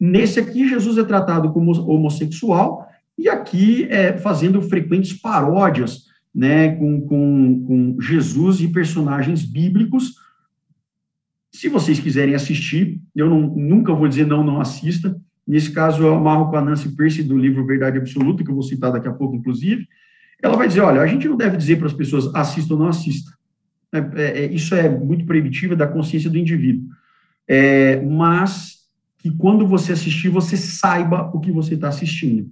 Nesse aqui, Jesus é tratado como homossexual, e aqui é fazendo frequentes paródias né, com, com, com Jesus e personagens bíblicos. Se vocês quiserem assistir, eu não, nunca vou dizer não, não assista. Nesse caso, eu amarro com a Nancy Percy do livro Verdade Absoluta, que eu vou citar daqui a pouco, inclusive. Ela vai dizer: olha, a gente não deve dizer para as pessoas assista ou não assista. É, é, é isso é muito proibitivo da consciência do indivíduo. É, mas que quando você assistir, você saiba o que você está assistindo.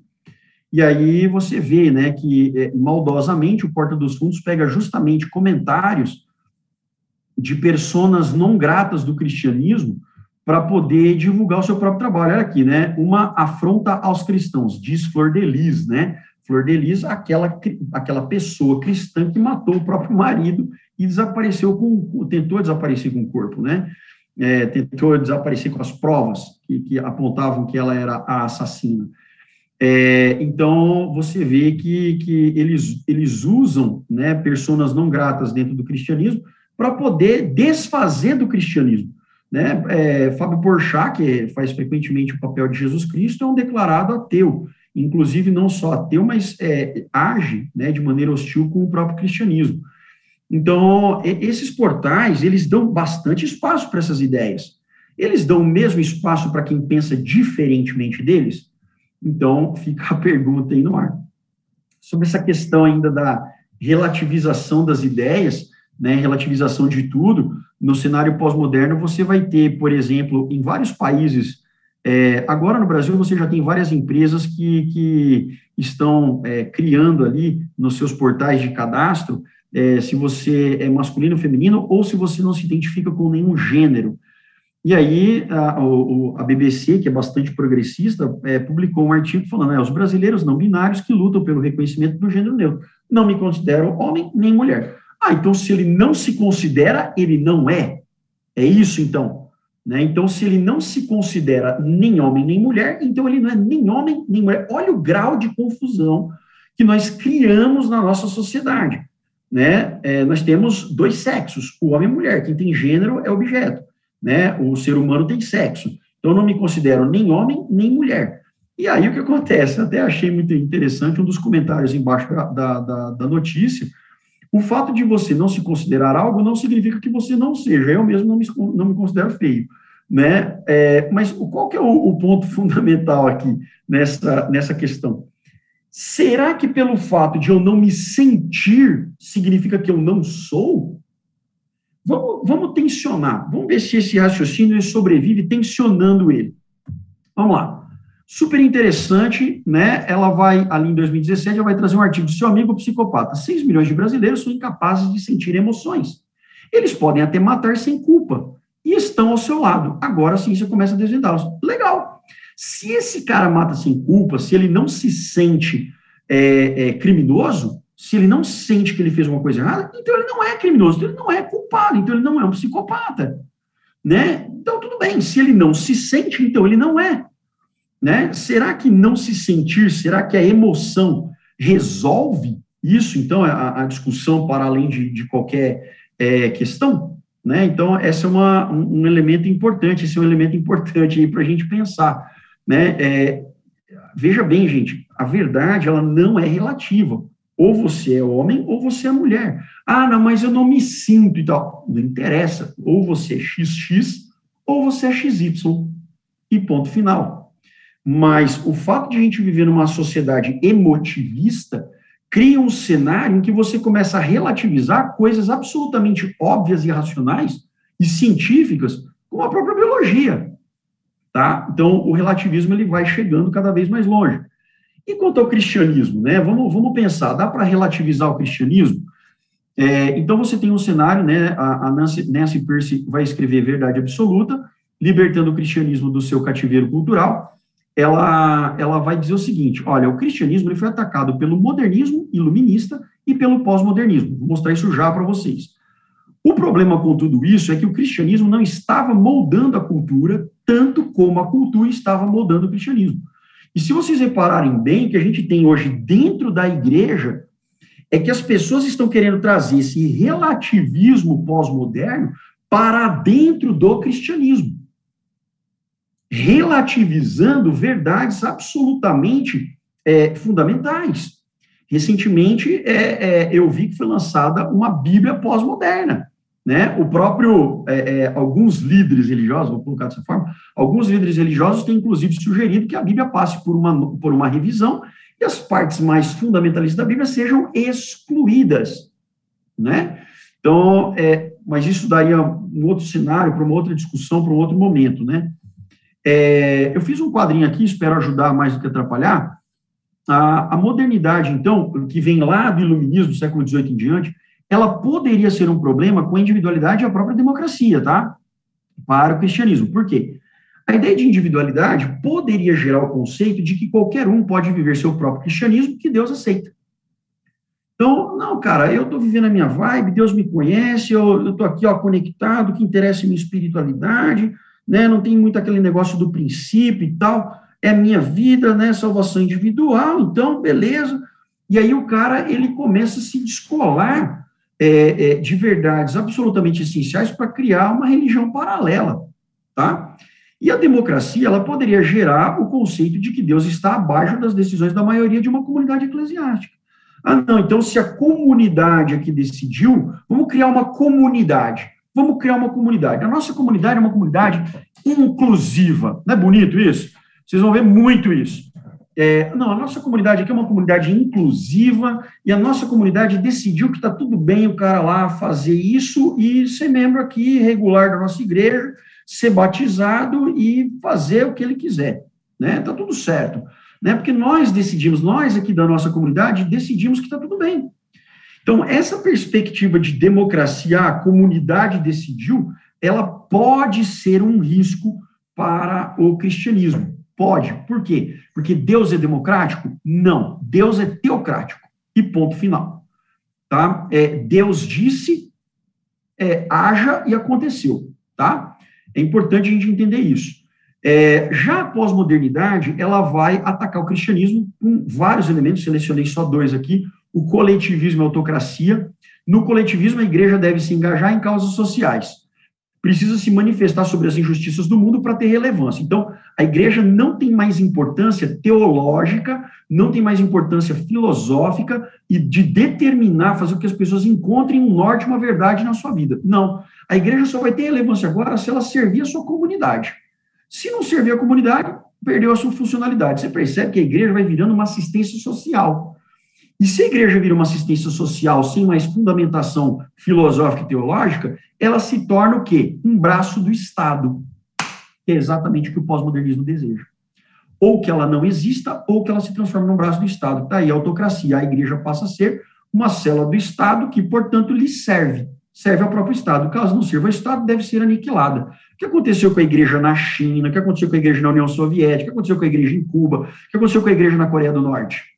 E aí você vê, né, que é, maldosamente o Porta dos Fundos pega justamente comentários de personas não gratas do cristianismo para poder divulgar o seu próprio trabalho. Olha aqui, né, uma afronta aos cristãos, diz Flor de Lis, né, Flor de Lis, aquela, aquela pessoa cristã que matou o próprio marido e desapareceu com, tentou desaparecer com o corpo, né, é, tentou desaparecer com as provas que, que, apontavam que ela era a assassina. É, então, você vê que, que eles, eles usam né, personas não gratas dentro do cristianismo para poder desfazer do cristianismo. Né? É, Fábio Porchat, que faz frequentemente o papel de Jesus Cristo, é um declarado ateu. Inclusive, não só ateu, mas é, age né, de maneira hostil com o próprio cristianismo. Então, esses portais, eles dão bastante espaço para essas ideias. Eles dão o mesmo espaço para quem pensa diferentemente deles? Então, fica a pergunta aí no ar. Sobre essa questão ainda da relativização das ideias, né, relativização de tudo, no cenário pós-moderno, você vai ter, por exemplo, em vários países, é, agora no Brasil você já tem várias empresas que, que estão é, criando ali nos seus portais de cadastro é, se você é masculino ou feminino, ou se você não se identifica com nenhum gênero. E aí, a, a BBC, que é bastante progressista, é, publicou um artigo falando, é, os brasileiros não binários que lutam pelo reconhecimento do gênero neutro. Não me considero homem nem mulher. Ah, então se ele não se considera, ele não é. É isso, então. Né? Então, se ele não se considera nem homem nem mulher, então ele não é nem homem nem mulher. Olha o grau de confusão que nós criamos na nossa sociedade né, é, nós temos dois sexos, o homem e a mulher. Quem tem gênero é objeto, né? O ser humano tem sexo. Então, eu não me considero nem homem nem mulher. E aí o que acontece? Até achei muito interessante um dos comentários embaixo da, da, da notícia. O fato de você não se considerar algo não significa que você não seja. Eu mesmo não me, não me considero feio. Né? É, mas qual que é o, o, ponto fundamental aqui nessa, nessa questão? Será que pelo fato de eu não me sentir significa que eu não sou? Vamos, vamos tensionar, vamos ver se esse raciocínio sobrevive tensionando ele. Vamos lá. Super interessante, né? Ela vai, ali em 2017, ela vai trazer um artigo do seu amigo psicopata. 6 milhões de brasileiros são incapazes de sentir emoções. Eles podem até matar sem culpa e estão ao seu lado. Agora sim você começa a desvendá-los. Legal. Se esse cara mata sem culpa, se ele não se sente é, é, criminoso, se ele não sente que ele fez uma coisa errada, então ele não é criminoso, então ele não é culpado, então ele não é um psicopata. Né? Então, tudo bem. Se ele não se sente, então ele não é. Né? Será que não se sentir, será que a emoção resolve isso? Então, a, a discussão para além de, de qualquer é, questão? Né? Então, esse é uma, um, um, elemento importante, esse é um elemento importante para a gente pensar. Né? É, veja bem, gente, a verdade ela não é relativa. Ou você é homem ou você é mulher. Ah, não, mas eu não me sinto e tal. Não interessa. Ou você é XX ou você é XY. E ponto final. Mas o fato de a gente viver numa sociedade emotivista cria um cenário em que você começa a relativizar coisas absolutamente óbvias e racionais e científicas, como a própria biologia. Tá? Então, o relativismo ele vai chegando cada vez mais longe. E quanto ao cristianismo, né? Vamos, vamos pensar, dá para relativizar o cristianismo? É, então, você tem um cenário, né? A, a Nancy, Nancy Percy vai escrever Verdade Absoluta, libertando o cristianismo do seu cativeiro cultural. Ela, ela vai dizer o seguinte: olha, o cristianismo ele foi atacado pelo modernismo iluminista e pelo pós-modernismo. Vou mostrar isso já para vocês. O problema com tudo isso é que o cristianismo não estava moldando a cultura tanto como a cultura estava moldando o cristianismo. E se vocês repararem bem, o que a gente tem hoje dentro da igreja é que as pessoas estão querendo trazer esse relativismo pós-moderno para dentro do cristianismo, relativizando verdades absolutamente é, fundamentais. Recentemente, é, é, eu vi que foi lançada uma Bíblia pós-moderna. Né? O próprio, é, é, alguns líderes religiosos, vou colocar dessa forma, alguns líderes religiosos têm inclusive sugerido que a Bíblia passe por uma, por uma revisão e as partes mais fundamentalistas da Bíblia sejam excluídas, né? Então, é, mas isso daria um outro cenário para uma outra discussão, para um outro momento, né? É, eu fiz um quadrinho aqui, espero ajudar mais do que atrapalhar. A, a modernidade, então, que vem lá do iluminismo, do século XVIII em diante, ela poderia ser um problema com a individualidade e a própria democracia, tá? Para o cristianismo. Por quê? A ideia de individualidade poderia gerar o conceito de que qualquer um pode viver seu próprio cristianismo que Deus aceita. Então, não, cara, eu estou vivendo a minha vibe, Deus me conhece, eu estou aqui ó, conectado, que interessa em minha espiritualidade, né? Não tem muito aquele negócio do princípio e tal. É minha vida, né? Salvação individual, então, beleza. E aí o cara, ele começa a se descolar é, é, de verdades absolutamente essenciais para criar uma religião paralela, tá? E a democracia, ela poderia gerar o conceito de que Deus está abaixo das decisões da maioria de uma comunidade eclesiástica. Ah, não, então se a comunidade aqui decidiu, vamos criar uma comunidade. Vamos criar uma comunidade. A nossa comunidade é uma comunidade inclusiva. Não é bonito isso? Vocês vão ver muito isso. É, não, a nossa comunidade aqui é uma comunidade inclusiva e a nossa comunidade decidiu que está tudo bem o cara lá fazer isso e ser membro aqui regular da nossa igreja, ser batizado e fazer o que ele quiser, né? Tá tudo certo, né? Porque nós decidimos, nós aqui da nossa comunidade decidimos que está tudo bem. Então, essa perspectiva de democracia, a comunidade decidiu, ela pode ser um risco para o cristianismo. Pode. Por quê? Porque Deus é democrático? Não. Deus é teocrático. E ponto final. Tá? É, Deus disse, é, haja e aconteceu. Tá? É importante a gente entender isso. É, já a pós-modernidade, ela vai atacar o cristianismo com vários elementos, selecionei só dois aqui, o coletivismo e a autocracia. No coletivismo, a igreja deve se engajar em causas sociais. precisa se manifestar sobre as injustiças do mundo para ter relevância. Então, a igreja não tem mais importância teológica, não tem mais importância filosófica e de determinar, fazer com que as pessoas encontrem um norte, uma verdade na sua vida. Não. A igreja só vai ter relevância agora se ela servir a sua comunidade. Se não servir a comunidade, perdeu a sua funcionalidade. Você percebe que a igreja vai virando uma assistência social. E se a igreja vira uma assistência social sem mais fundamentação filosófica e teológica, ela se torna o quê? Um braço do Estado. Que é exatamente o que o pós-modernismo deseja. Ou que ela não exista, ou que ela se transforme num braço do Estado. Está aí a autocracia. A igreja passa a ser uma célula do Estado que, portanto, lhe serve. Serve ao próprio Estado. Caso não sirva ao Estado, deve ser aniquilada. O que aconteceu com a igreja na China? O que aconteceu com a igreja na União Soviética? O que aconteceu com a igreja em Cuba? O que aconteceu com a igreja na Coreia do Norte?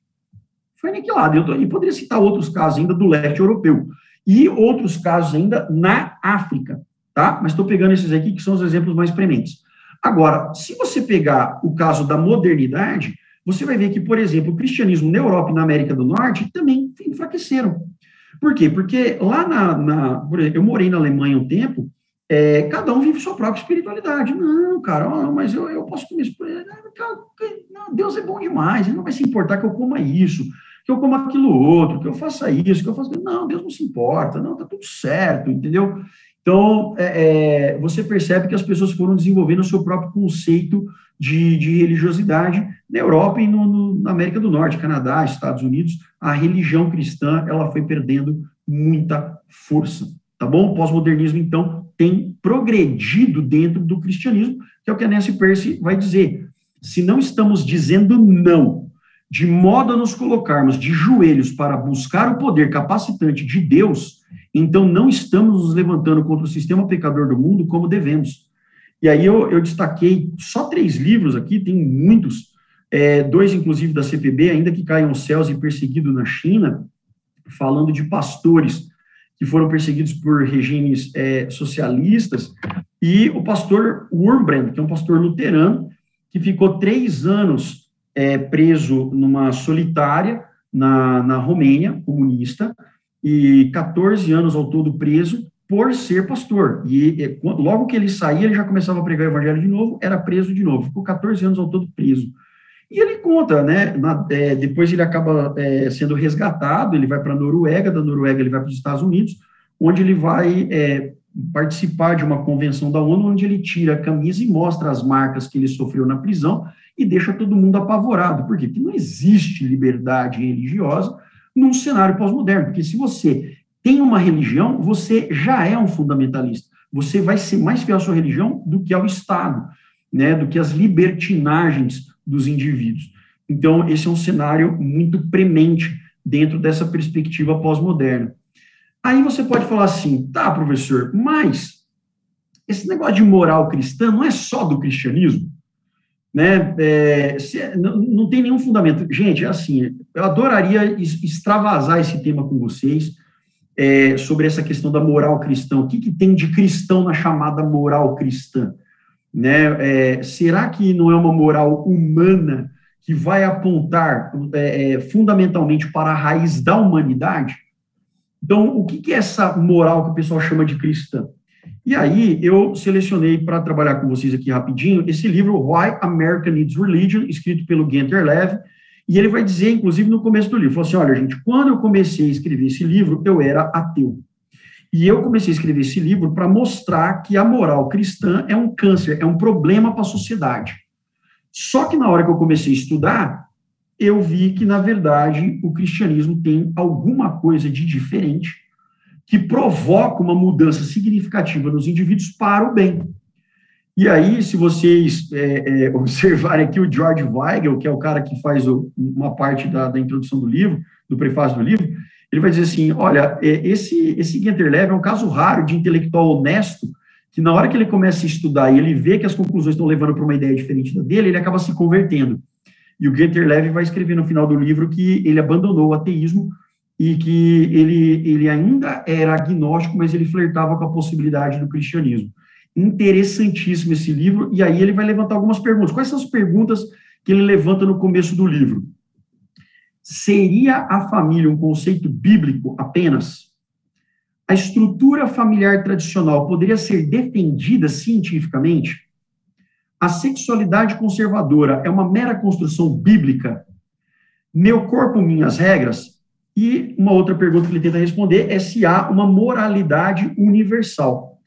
Foi aniquilado. Eu, poderia citar outros casos ainda do leste europeu. E outros casos ainda na África, tá? Mas estou pegando esses aqui que são os exemplos mais prementes. Agora, se você pegar o caso da modernidade, você vai ver que, por exemplo, o cristianismo na Europa e na América do Norte também enfraqueceram. Por quê? Porque lá na. na eu morei na Alemanha um tempo, é, cada um vive sua própria espiritualidade. Não, cara, mas eu, eu posso comer. Não, Deus é bom demais, ele não vai se importar que eu coma isso que eu como aquilo outro, que eu faça isso, que eu faça. Não, Deus não se importa, não, tá tudo certo, entendeu? Então, é, é, você percebe que as pessoas foram desenvolvendo o seu próprio conceito de, de religiosidade na Europa e no, no, na América do Norte, Canadá, Estados Unidos, a religião cristã ela foi perdendo muita força, tá bom? O pós-modernismo, então, tem progredido dentro do cristianismo, que é o que a Nancy Percy vai dizer. Se não estamos dizendo não de modo a nos colocarmos de joelhos para buscar o poder capacitante de Deus, então não estamos nos levantando contra o sistema pecador do mundo como devemos. E aí eu, eu destaquei só três livros aqui, tem muitos, é, dois inclusive da CPB, ainda que caiam os céus e perseguido na China, falando de pastores que foram perseguidos por regimes é, socialistas, e o pastor Wurmbrand, que é um pastor luterano, que ficou três anos é, preso numa solitária na, na Romênia, comunista, e 14 anos ao todo preso por ser pastor. E, e logo que ele saía, ele já começava a pregar o evangelho de novo, era preso de novo. Ficou 14 anos ao todo preso. E ele conta, né? Na, é, depois ele acaba é, sendo resgatado, ele vai para a Noruega, da Noruega ele vai para os Estados Unidos, onde ele vai é, participar de uma convenção da ONU, onde ele tira a camisa e mostra as marcas que ele sofreu na prisão, e deixa todo mundo apavorado. Por quê? Porque não existe liberdade religiosa num cenário pós-moderno. Porque se você tem uma religião, você já é um fundamentalista. Você vai ser mais fiel à sua religião do que ao Estado, né, do que às libertinagens dos indivíduos. Então, esse é um cenário muito premente dentro dessa perspectiva pós-moderna. Aí você pode falar assim, tá, professor, mas esse negócio de moral cristã não é só do cristianismo? Né? É, se, não, não, tem nenhum fundamento. Gente, assim, eu adoraria extravasar esse tema com vocês é, sobre essa questão da moral cristã. O que, que tem de cristão na chamada moral cristã? Né? É, será que não é uma moral humana que vai apontar é, é, fundamentalmente para a raiz da humanidade? Então, o que, que é essa moral que o pessoal chama de cristã? E aí eu selecionei para trabalhar com vocês aqui rapidinho esse livro Why America Needs Religion, escrito pelo Gunther Levy, e ele vai dizer, inclusive no começo do livro, falou assim, olha gente, quando eu comecei a escrever esse livro, eu era ateu. E eu comecei a escrever esse livro para mostrar que a moral cristã é um câncer, é um problema para a sociedade. Só que na hora que eu comecei a estudar, eu vi que, na verdade, o cristianismo tem alguma coisa de diferente que provoca uma mudança significativa nos indivíduos para o bem. E aí, se vocês é, é, observarem aqui o George Weigel, que é o cara que faz o, uma parte da, da, introdução do livro, do prefácio do livro, ele vai dizer assim, olha, é, esse, esse Ginter Levy é um caso raro de intelectual honesto, que na hora que ele começa a estudar e ele vê que as conclusões estão levando para uma ideia diferente da dele, ele acaba se convertendo. E o Ginter Levy vai escrever no final do livro que ele abandonou o ateísmo e que ele, ele ainda era agnóstico, mas ele flertava com a possibilidade do cristianismo. Interessantíssimo esse livro, e aí ele vai levantar algumas perguntas. Quais são as perguntas que ele levanta no começo do livro? Seria a família um conceito bíblico apenas? A estrutura familiar tradicional poderia ser defendida cientificamente? A sexualidade conservadora é uma mera construção bíblica? Meu corpo, minhas regras? E uma outra pergunta que ele tenta responder é se há uma moralidade universal.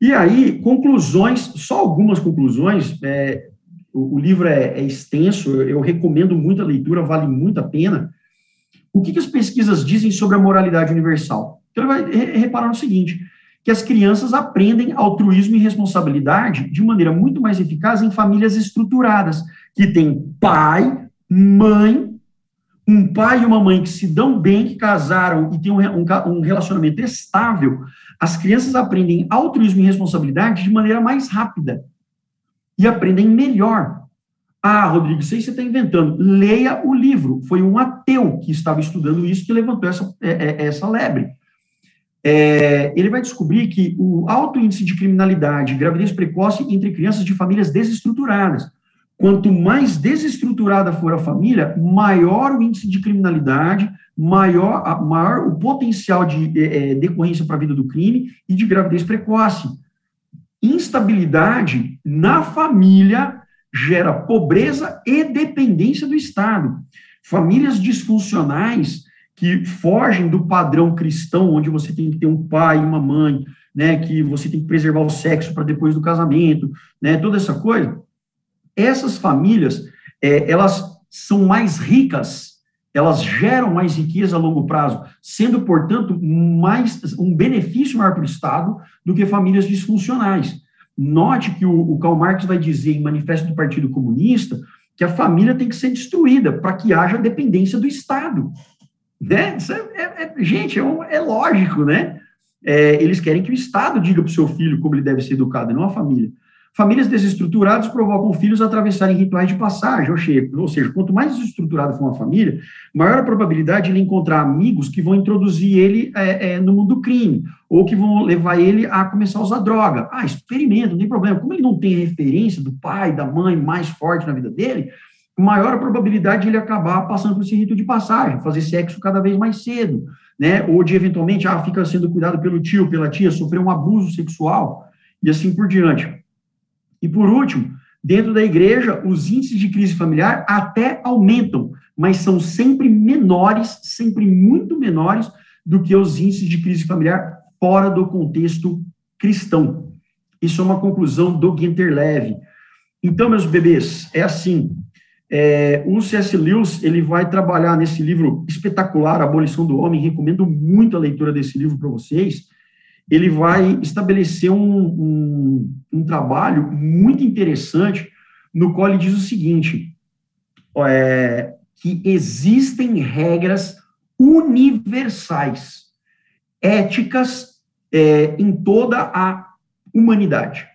E aí, conclusões, só algumas conclusões. É, o, o, livro é, é extenso, eu, eu, recomendo muito a leitura, vale muito a pena. O que, que as pesquisas dizem sobre a moralidade universal? Então, ele vai reparar no seguinte: que as crianças aprendem altruísmo e responsabilidade de maneira muito mais eficaz em famílias estruturadas, que têm pai, mãe um pai e uma mãe que se dão bem, que casaram e têm um, um, um, relacionamento estável, as crianças aprendem altruísmo e responsabilidade de maneira mais rápida e aprendem melhor. Ah, Rodrigo, isso aí você está inventando. Leia o livro. Foi um ateu que estava estudando isso que levantou essa, é, é, essa lebre. É, ele vai descobrir que o alto índice de criminalidade, gravidez precoce entre crianças de famílias desestruturadas, Quanto mais desestruturada for a família, maior o índice de criminalidade, maior, maior o potencial de é, decorrência para a vida do crime e de gravidez precoce. Instabilidade na família gera pobreza e dependência do Estado. Famílias disfuncionais que fogem do padrão cristão, onde você tem que ter um pai e uma mãe, né, que você tem que preservar o sexo para depois do casamento, né, toda essa coisa, essas famílias, é, elas são mais ricas, elas geram mais riqueza a longo prazo, sendo, portanto, mais um benefício maior para o Estado do que famílias disfuncionais. Note que o, o Karl Marx vai dizer em Manifesto do Partido Comunista que a família tem que ser destruída para que haja dependência do Estado. Né? É, é, é, gente, é, é, lógico, né? É, eles querem que o Estado diga para o seu filho como ele deve ser educado, não a família. Famílias desestruturadas provocam filhos a atravessarem rituais de passagem, ou seja, quanto mais desestruturada for uma família, maior a probabilidade de ele encontrar amigos que vão introduzir ele é, é, no mundo do crime, ou que vão levar ele a começar a usar droga. Ah, experimenta, não tem problema. Como ele não tem referência do pai, da mãe mais forte na vida dele, maior a probabilidade de ele acabar passando por esse rito de passagem, fazer sexo cada vez mais cedo, né? Ou de eventualmente, ah, fica sendo cuidado pelo tio, pela tia, sofrer um abuso sexual e assim por diante. E por último, dentro da igreja, os índices de crise familiar até aumentam, mas são sempre menores, sempre muito menores do que os índices de crise familiar fora do contexto cristão. Isso é uma conclusão do Ginter Leve. Então, meus bebês, é assim. É, o C.S. Lewis ele vai trabalhar nesse livro espetacular, Abolição do Homem. Recomendo muito a leitura desse livro para vocês ele vai estabelecer um, um, um, trabalho muito interessante, no qual ele diz o seguinte: é, que existem regras universais, éticas é, em toda a humanidade.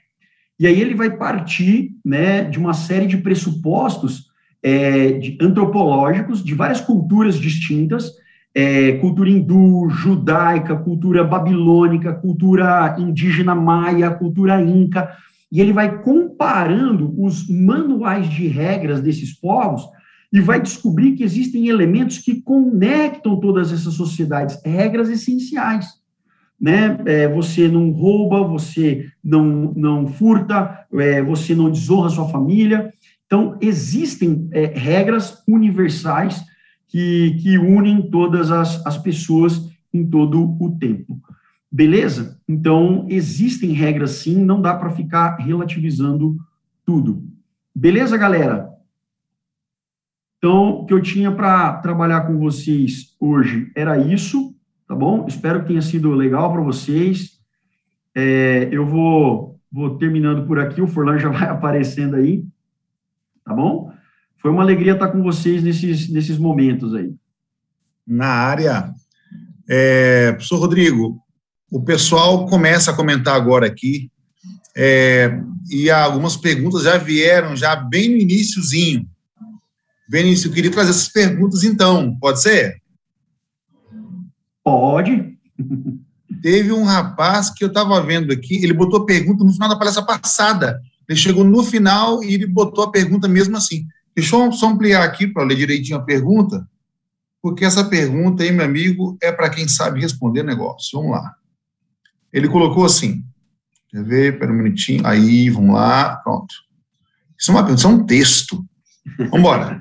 E aí ele vai partir né, de uma série de pressupostos é, de antropológicos de várias culturas distintas é, cultura hindu, judaica, cultura babilônica, cultura indígena maia, cultura inca, e ele vai comparando os manuais de regras desses povos e vai descobrir que existem elementos que conectam todas essas sociedades, regras essenciais. Né? É, você não rouba, você não, não furta, é, você não desonra sua família. Então, existem é, regras universais que, que unem todas as, as pessoas em todo o tempo. Beleza? Então, existem regras sim, não dá para ficar relativizando tudo. Beleza, galera? Então, o que eu tinha para trabalhar com vocês hoje era isso, tá bom? Espero que tenha sido legal para vocês. É, eu vou, vou terminando por aqui, o Forlan já vai aparecendo aí, tá bom? Foi uma alegria estar com vocês nesses, nesses momentos aí. Na área, é, professor Rodrigo, o pessoal começa a comentar agora aqui, é, e algumas perguntas já vieram, já bem no iníciozinho. Benício, eu queria trazer essas perguntas então, pode ser? Pode. Teve um rapaz que eu estava vendo aqui, ele botou a pergunta no final da palestra passada. Ele chegou no final e ele botou a pergunta mesmo assim. Deixa eu só ampliar aqui para ler direitinho a pergunta, porque essa pergunta aí, meu amigo, é para quem sabe responder negócio. Vamos lá. ele colocou assim, quer ver, espera um minutinho, aí, vamos lá, pronto. Isso é, uma, isso é um texto. Vamos embora.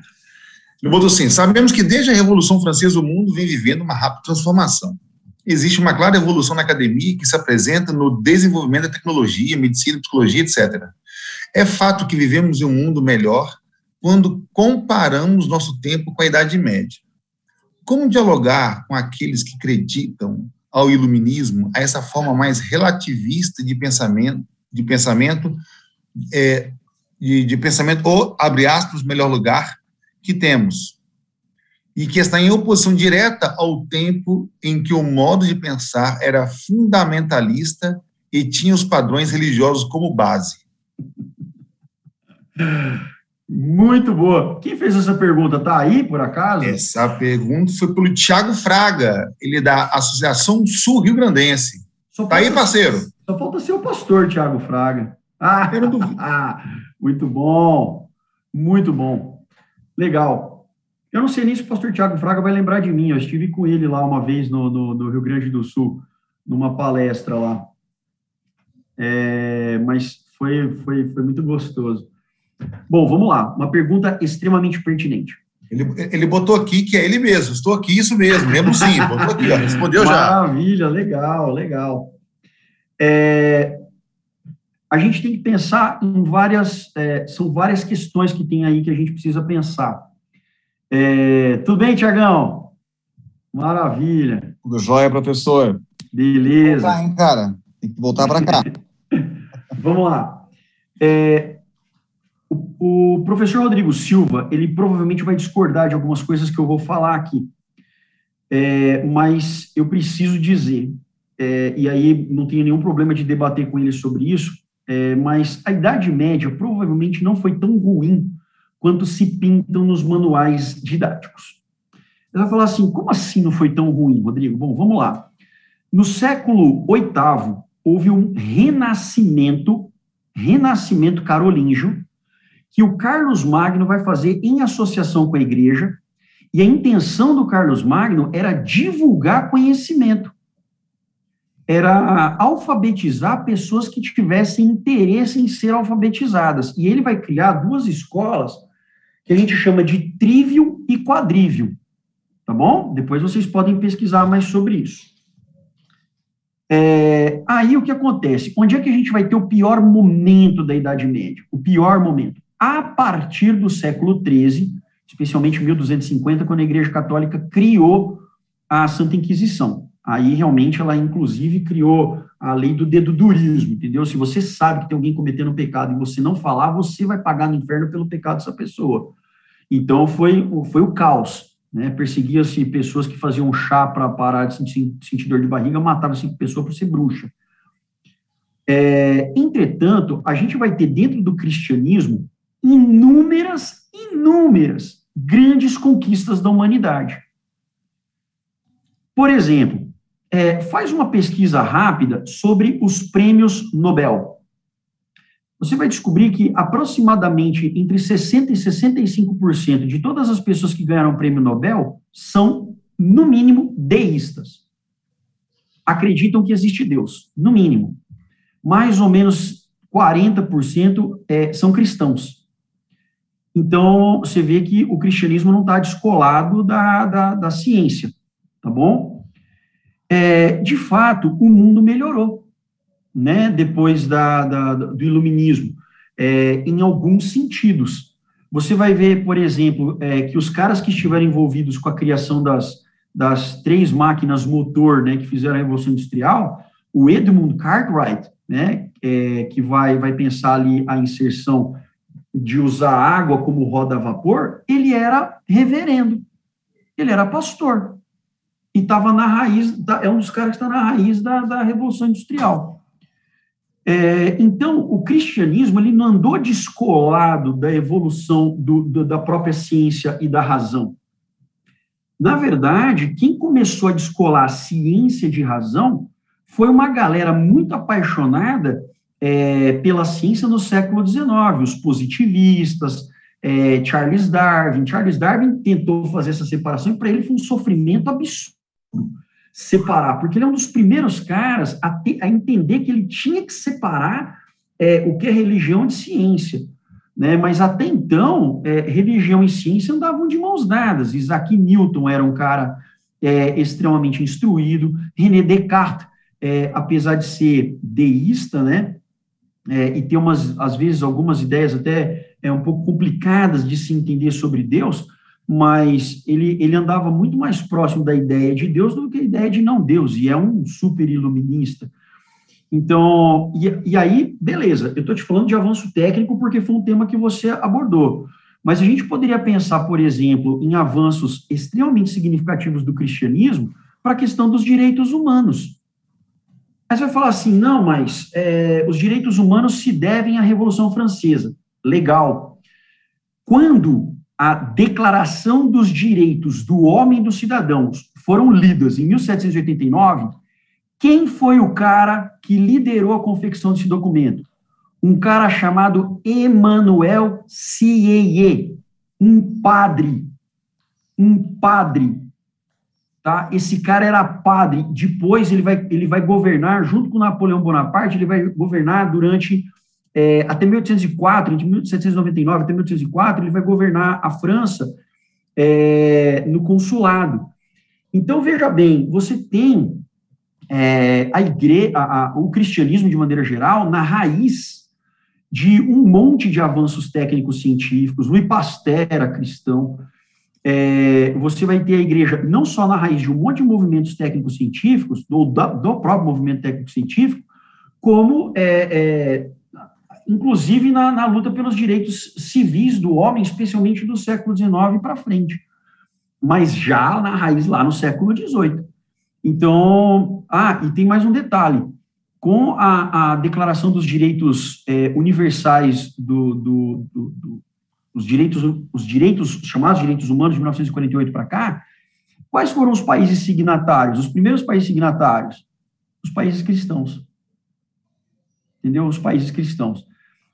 Ele botou assim, sabemos que desde a Revolução Francesa o mundo vem vivendo uma rápida transformação. Existe uma clara evolução na academia que se apresenta no desenvolvimento da tecnologia, medicina, psicologia, etc. É fato que vivemos em um mundo melhor quando comparamos nosso tempo com a Idade Média. Como dialogar com aqueles que acreditam ao iluminismo, a essa forma mais relativista de pensamento, de pensamento, é, de, de pensamento, ou, abre aspas, melhor lugar, que temos, e que está em oposição direta ao tempo em que o modo de pensar era fundamentalista e tinha os padrões religiosos como base. Muito boa. Quem fez essa pergunta? Está aí, por acaso? Essa pergunta foi pelo Tiago Fraga, ele é da Associação Sul Rio Grandense. Está aí, parceiro? Só falta ser o pastor Tiago Fraga. Ah, ah, muito bom, muito bom. Legal. Eu não sei nem se o pastor Tiago Fraga vai lembrar de mim. Eu estive com ele lá uma vez no, no, no Rio Grande do Sul, numa palestra lá. É, mas foi, foi, foi muito gostoso. Bom, vamos lá. Uma pergunta extremamente pertinente. Ele, ele botou aqui que é ele mesmo. Estou aqui, isso mesmo. Lembro sim. Botou aqui, ó, respondeu Maravilha, já. Maravilha, legal, legal. É, a gente tem que pensar em várias, é, são várias questões que tem aí que a gente precisa pensar. É, tudo bem, Tiagão? Maravilha. Tudo jóia, professor. Beleza. Voltar, hein, cara? Tem que voltar para cá. Vamos lá. É, o, o, professor Rodrigo Silva, ele provavelmente vai discordar de algumas coisas que eu vou falar aqui. É, mas eu preciso dizer, é, e aí não tenho nenhum problema de debater com ele sobre isso, é, mas a Idade Média provavelmente não foi tão ruim quanto se pintam nos manuais didáticos. Ele vai falar assim, como assim não foi tão ruim, Rodrigo? Bom, vamos lá. No século VIII, houve um renascimento, renascimento carolíngio, que o Carlos Magno vai fazer em associação com a igreja, e a intenção do Carlos Magno era divulgar conhecimento era alfabetizar pessoas que tivessem interesse em ser alfabetizadas. E ele vai criar duas escolas que a gente chama de trívio e quadrívio. Tá bom? Depois vocês podem pesquisar mais sobre isso. É, aí o que acontece? Onde é que a gente vai ter o pior momento da Idade Média? O pior momento? A partir do século XIII, especialmente 1250, quando a Igreja Católica criou a Santa Inquisição. Aí realmente ela inclusive criou a lei do dedo durismo, entendeu? Se você sabe que tem alguém cometendo um pecado e você não falar, você vai pagar no inferno pelo pecado dessa pessoa. Então foi, foi o caos, né? Perseguia-se pessoas que faziam chá para parar de sentir, sentir dor de barriga, matava-se pessoa por ser bruxa. É, entretanto, a gente vai ter dentro do cristianismo inúmeras, inúmeras grandes conquistas da humanidade. Por exemplo, é, faz uma pesquisa rápida sobre os prêmios Nobel. Você vai descobrir que aproximadamente entre 60% e 65% de todas as pessoas que ganharam o prêmio Nobel são, no mínimo, deístas. Acreditam que existe Deus, no mínimo. Mais ou menos 40% é, são cristãos. Então, você vê que o cristianismo não está descolado da, da, da ciência, tá bom? é, de fato, o mundo melhorou, né, depois da, da do iluminismo, é, em alguns sentidos. Você vai ver, por exemplo, é, que os caras que estiveram envolvidos com a criação das, das três máquinas motor, né, que fizeram a Revolução Industrial, o Edmund Cartwright, né, é, que vai, vai pensar ali a inserção de usar água como roda a vapor, ele era reverendo, ele era pastor e estava na raiz, é um dos caras que está na raiz da, da Revolução Industrial. É, então, o cristianismo ele não andou descolado da evolução do, do, da própria ciência e da razão. Na verdade, quem começou a descolar ciência de razão foi uma galera muito apaixonada é, pela ciência no século XIX, os positivistas, é, Charles Darwin. Charles Darwin tentou fazer essa separação e para ele foi um sofrimento absurdo separar, porque ele é um dos primeiros caras a, ter, a entender que ele tinha que separar é, o que é religião de ciência. Né? Mas até então, é, religião e ciência andavam de mãos dadas. Isaac Newton era um cara é, extremamente instruído, René Descartes, é, apesar de ser deísta, né, é, e ter umas, às vezes, algumas ideias até é, um pouco complicadas de se entender sobre Deus, mas ele, ele andava muito mais próximo da ideia de Deus do que a ideia de não Deus, e é um super iluminista. Então, e, e aí, beleza, eu estou te falando de avanço técnico porque foi um tema que você abordou. Mas a gente poderia pensar, por exemplo, em avanços extremamente significativos do cristianismo para a questão dos direitos humanos. Aí você vai falar assim, não, mas é, os direitos humanos se devem à Revolução Francesa. Legal. Quando a Declaração dos Direitos do Homem e dos Cidadãos foram lidas em 1789, quem foi o cara que liderou a confecção desse documento? Um cara chamado Emmanuel Cieye, um padre. Um padre. Tá? Esse cara era padre. Depois ele vai, ele vai governar, junto com Napoleão Bonaparte, ele vai governar durante é, até 1804, de 1799 até 1804, ele vai governar a França é, no consulado. Então, veja bem, você tem é, a igreja, a, a, o cristianismo, de maneira geral, na raiz de um monte de avanços técnicos científicos, Louis Pasteur era cristão, é, você vai ter a igreja não só na raiz de um monte de movimentos técnicos científicos, do, do próprio movimento técnico científico, como é, é inclusive na, na, luta pelos direitos civis do homem, especialmente do século XIX para frente, mas já na raiz lá no século XVIII. Então, ah, e tem mais um detalhe, com a, a Declaração dos Direitos é, Universais do, do, do, do, os direitos, os direitos chamados direitos humanos de 1948 para cá, quais foram os países signatários? Os primeiros países signatários, os países cristãos, entendeu? Os países cristãos.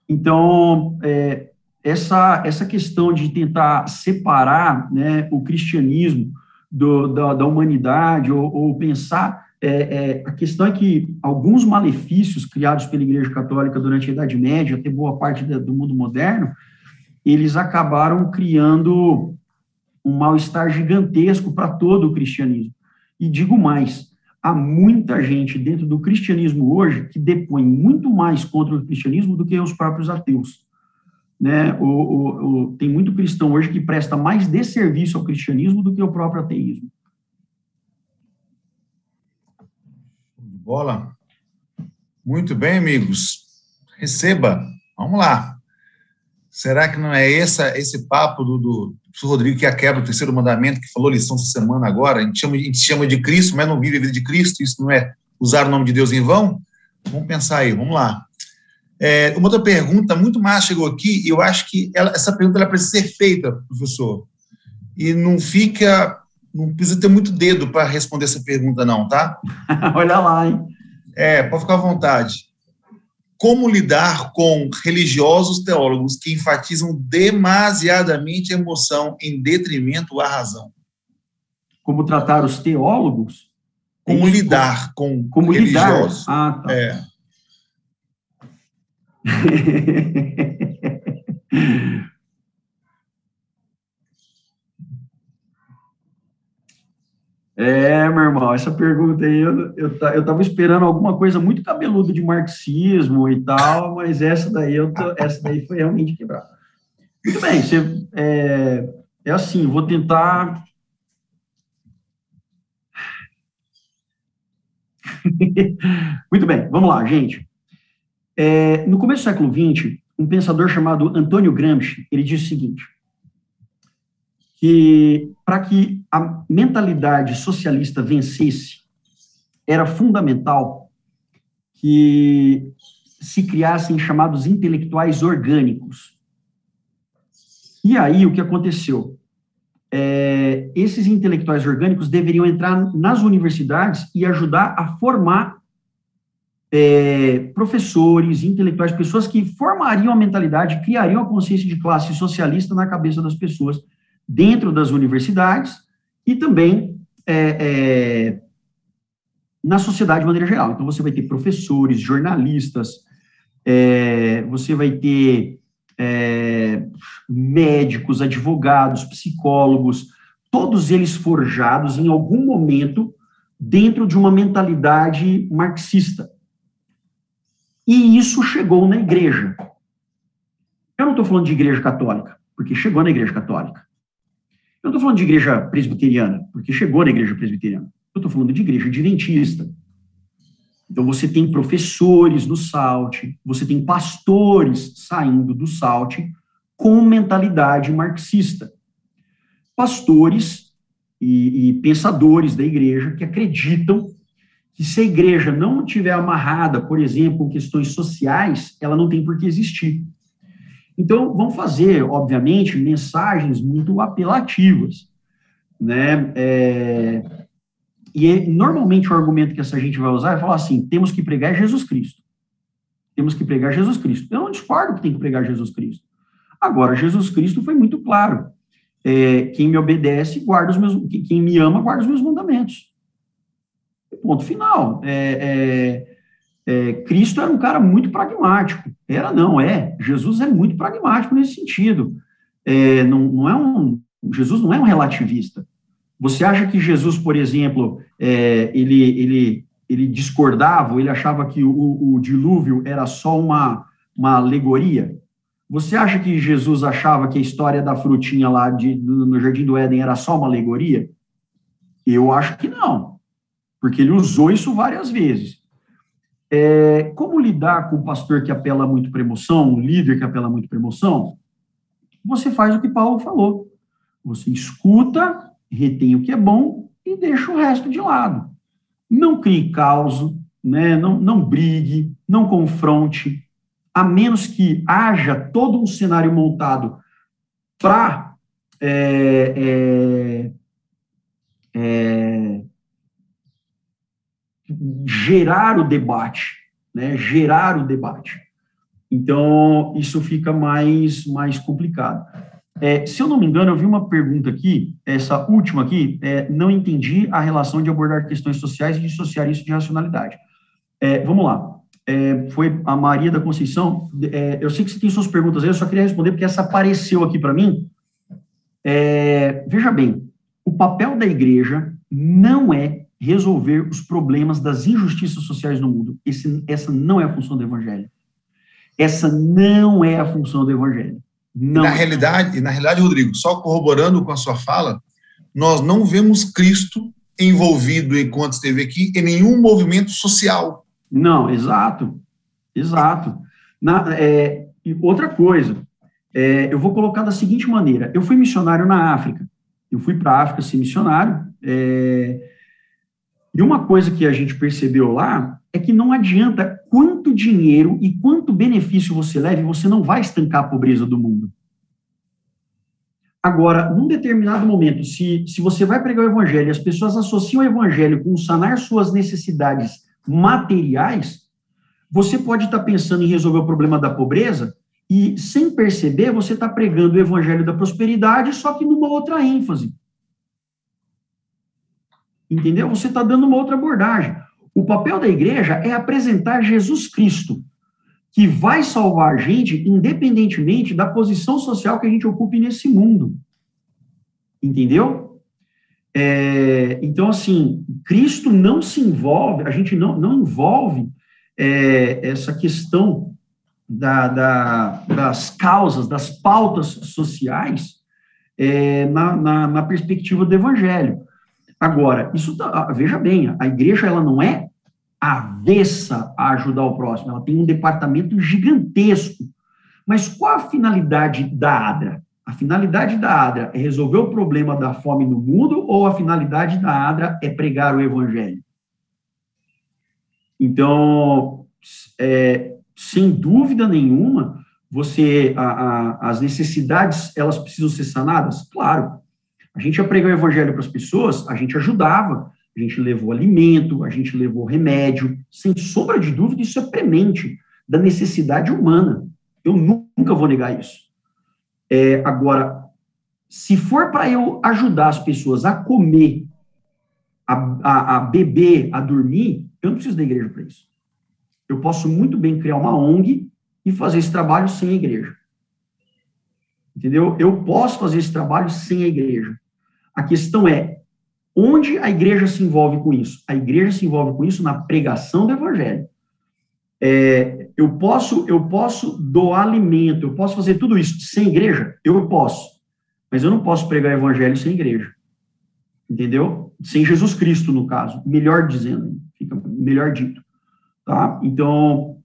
Então, é, essa, essa questão de tentar separar né, o cristianismo do, da, da, humanidade, ou, ou pensar, é, é, a questão é que alguns malefícios criados pela Igreja Católica durante a Idade Média, até boa parte do mundo moderno, eles acabaram criando um mal-estar gigantesco para todo o cristianismo. E digo mais, há muita gente dentro do cristianismo hoje que depõe muito mais contra o cristianismo do que os próprios ateus. Né? O, o, o, tem muito cristão hoje que presta mais desserviço ao cristianismo do que o próprio ateísmo. Bola. Muito bem, amigos. Receba. Vamos lá. Será que não é essa, esse papo do, do professor Rodrigo que é a quebra do terceiro mandamento, que falou lição essa semana agora? A gente, chama, a gente chama de Cristo, mas não vive a vida de Cristo, isso não é usar o nome de Deus em vão? Vamos pensar aí, vamos lá. É, uma outra pergunta, muito mais chegou aqui, e eu acho que ela, essa pergunta ela precisa ser feita, professor. E não fica, não precisa ter muito dedo para responder essa pergunta, não, tá? Olha lá, hein? É, pode ficar à vontade como lidar com religiosos teólogos que enfatizam demasiadamente a emoção em detrimento à razão? Como tratar os teólogos? Como lidar com como religiosos? Lidar? Ah, tá. É. É, meu irmão, essa pergunta aí, eu, eu, eu tava esperando alguma coisa muito cabeluda de marxismo e tal, mas essa daí, eu tô, essa daí foi realmente quebrada. Muito bem, você, é, é assim, vou tentar... muito bem, vamos lá, gente. É, no começo do século XX, um pensador chamado Antônio Gramsci, ele disse o seguinte, que para que a mentalidade socialista vencesse, era fundamental que se criassem chamados intelectuais orgânicos. E aí, o que aconteceu? É, esses intelectuais orgânicos deveriam entrar nas universidades e ajudar a formar é, professores, intelectuais, pessoas que formariam a mentalidade, criariam a consciência de classe socialista na cabeça das pessoas dentro das universidades e também é, é, na sociedade de maneira geral. Então, você vai ter professores, jornalistas, é, você vai ter é, médicos, advogados, psicólogos, todos eles forjados em algum momento dentro de uma mentalidade marxista. E isso chegou na igreja. Eu não estou falando de igreja católica, porque chegou na igreja católica. Eu não estou falando de igreja presbiteriana, porque chegou na igreja presbiteriana. Eu estou falando de igreja adventista. Então, você tem professores no SALT, você tem pastores saindo do SALT com mentalidade marxista. Pastores e, e pensadores da igreja que acreditam que se a igreja não estiver amarrada, por exemplo, com questões sociais, ela não tem por que existir. Então, vão fazer, obviamente, mensagens muito apelativas, né? É, e normalmente o argumento que essa gente vai usar é falar assim: temos que pregar Jesus Cristo. Temos que pregar Jesus Cristo. Eu não discordo que tem que pregar Jesus Cristo. Agora, Jesus Cristo foi muito claro. É, quem me obedece, guarda os meus. Quem me ama, guarda os meus mandamentos. Ponto final. É, é, é, Cristo era um cara muito pragmático. Era, não, é. Jesus é muito pragmático nesse sentido. É, não, não é um. Jesus não é um relativista. Você acha que Jesus, por exemplo, é, ele, ele, ele discordava, ele achava que o, o dilúvio era só uma, uma alegoria? Você acha que Jesus achava que a história da frutinha lá de, no Jardim do Éden era só uma alegoria? Eu acho que não, porque ele usou isso várias vezes. É, como lidar com o pastor que apela muito para emoção, um líder que apela muito para emoção? Você faz o que Paulo falou. Você escuta retém o que é bom e deixa o resto de lado. Não crie caos, né? não, não brigue, não confronte, a menos que haja todo um cenário montado para é, é, é, gerar o debate, né? gerar o debate. Então, isso fica mais, mais complicado. É, se eu não me engano, eu vi uma pergunta aqui, essa última aqui, é, não entendi a relação de abordar questões sociais e dissociar isso de racionalidade. É, vamos lá. É, foi a Maria da Conceição. É, eu sei que você tem suas perguntas aí, eu só queria responder porque essa apareceu aqui para mim. É, veja bem, o papel da igreja não é resolver os problemas das injustiças sociais no mundo. Esse, essa não é a função do evangelho. Essa não é a função do evangelho. Não. Na realidade, na realidade, Rodrigo, só corroborando com a sua fala, nós não vemos Cristo envolvido, enquanto esteve aqui, em nenhum movimento social. Não, exato, exato. Na, é, outra coisa, é, eu vou colocar da seguinte maneira: eu fui missionário na África, eu fui para a África ser missionário, é, e uma coisa que a gente percebeu lá é que não adianta quanto dinheiro e quanto benefício você leve, você não vai estancar a pobreza do mundo. Agora, num determinado momento, se, se você vai pregar o evangelho e as pessoas associam o evangelho com sanar suas necessidades materiais, você pode estar pensando em resolver o problema da pobreza e, sem perceber, você está pregando o evangelho da prosperidade, só que numa outra ênfase. Entendeu? Você está dando uma outra abordagem. O papel da igreja é apresentar Jesus Cristo, que vai salvar a gente independentemente da posição social que a gente ocupe nesse mundo. Entendeu? É, então, assim, Cristo não se envolve, a gente não, não envolve é, essa questão da, da, das causas, das pautas sociais é, na, na, na perspectiva do evangelho. Agora, isso tá, veja bem, a igreja ela não é avessa a ajudar o próximo, ela tem um departamento gigantesco. Mas qual a finalidade da ADRA? A finalidade da ADRA é resolver o problema da fome no mundo ou a finalidade da ADRA é pregar o evangelho? Então, é, sem dúvida nenhuma, você a, a, as necessidades elas precisam ser sanadas, claro. A gente ia pregar o evangelho para as pessoas, a gente ajudava, a gente levou alimento, a gente levou remédio, sem sombra de dúvida, isso é premente da necessidade humana. Eu nunca vou negar isso. É, agora, se for para eu ajudar as pessoas a comer a, a, a beber, a dormir, eu não preciso da igreja para isso. Eu posso muito bem criar uma ONG e fazer esse trabalho sem a igreja. Entendeu? Eu posso fazer esse trabalho sem a igreja. A questão é, onde a igreja se envolve com isso? A igreja se envolve com isso na pregação do evangelho. É, eu posso eu posso doar alimento, eu posso fazer tudo isso sem igreja? Eu posso. Mas eu não posso pregar evangelho sem igreja. Entendeu? Sem Jesus Cristo, no caso. Melhor dizendo, fica melhor dito. Tá? Então,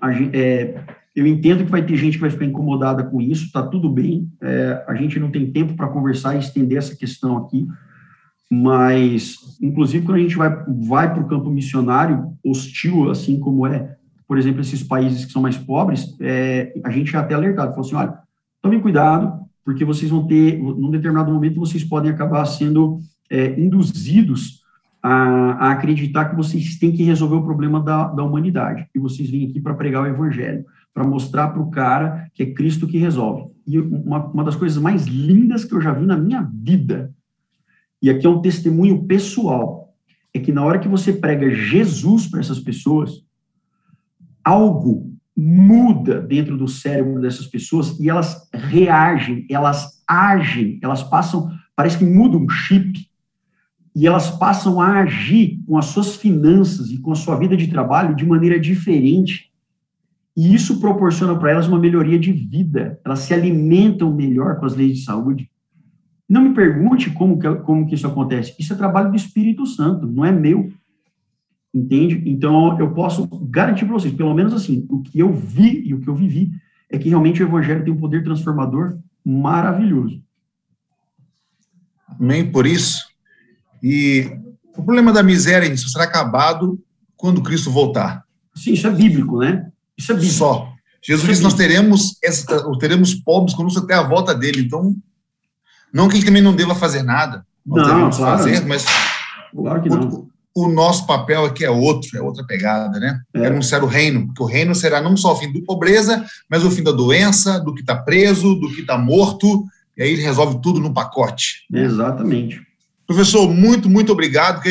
a, é, eu entendo que vai ter gente que vai ficar incomodada com isso, está tudo bem. É, a gente não tem tempo para conversar e estender essa questão aqui, mas, inclusive, quando a gente vai, vai para o campo missionário hostil, assim como é, por exemplo, esses países que são mais pobres, é, a gente é até alertado, falou assim, olha, tomem cuidado, porque vocês vão ter, num determinado momento, vocês podem acabar sendo é, induzidos a, a, acreditar que vocês têm que resolver o problema da, da humanidade, e vocês vêm aqui para pregar o evangelho para mostrar para o cara que é Cristo que resolve. E uma, uma das coisas mais lindas que eu já vi na minha vida, e aqui é um testemunho pessoal, é que na hora que você prega Jesus para essas pessoas, algo muda dentro do cérebro dessas pessoas e elas reagem, elas agem, elas passam, parece que muda um chip, e elas passam a agir com as suas finanças e com a sua vida de trabalho de maneira diferente e isso proporciona para elas uma melhoria de vida. Elas se alimentam melhor com as leis de saúde. Não me pergunte como que, como que isso acontece. Isso é trabalho do Espírito Santo, não é meu. Entende? Então, eu posso garantir para vocês, pelo menos assim, o que eu vi e o que eu vivi, é que realmente o Evangelho tem um poder transformador maravilhoso. Amém por isso. E o problema da miséria isso será acabado quando Cristo voltar. Sim, isso é bíblico, né? Isso é bíblico. Só. Jesus disse: é nós teremos, essa, teremos pobres conosco até a volta dele. Então, não que ele também não deva fazer nada. Não, não claro. fazer, mas claro que não. O, o, nosso papel aqui é outro, é outra pegada, né? É anunciar o reino, porque o reino será não só o fim da pobreza, mas o fim da doença, do que está preso, do que está morto, e aí ele resolve tudo no pacote. Exatamente. Professor, muito, muito obrigado.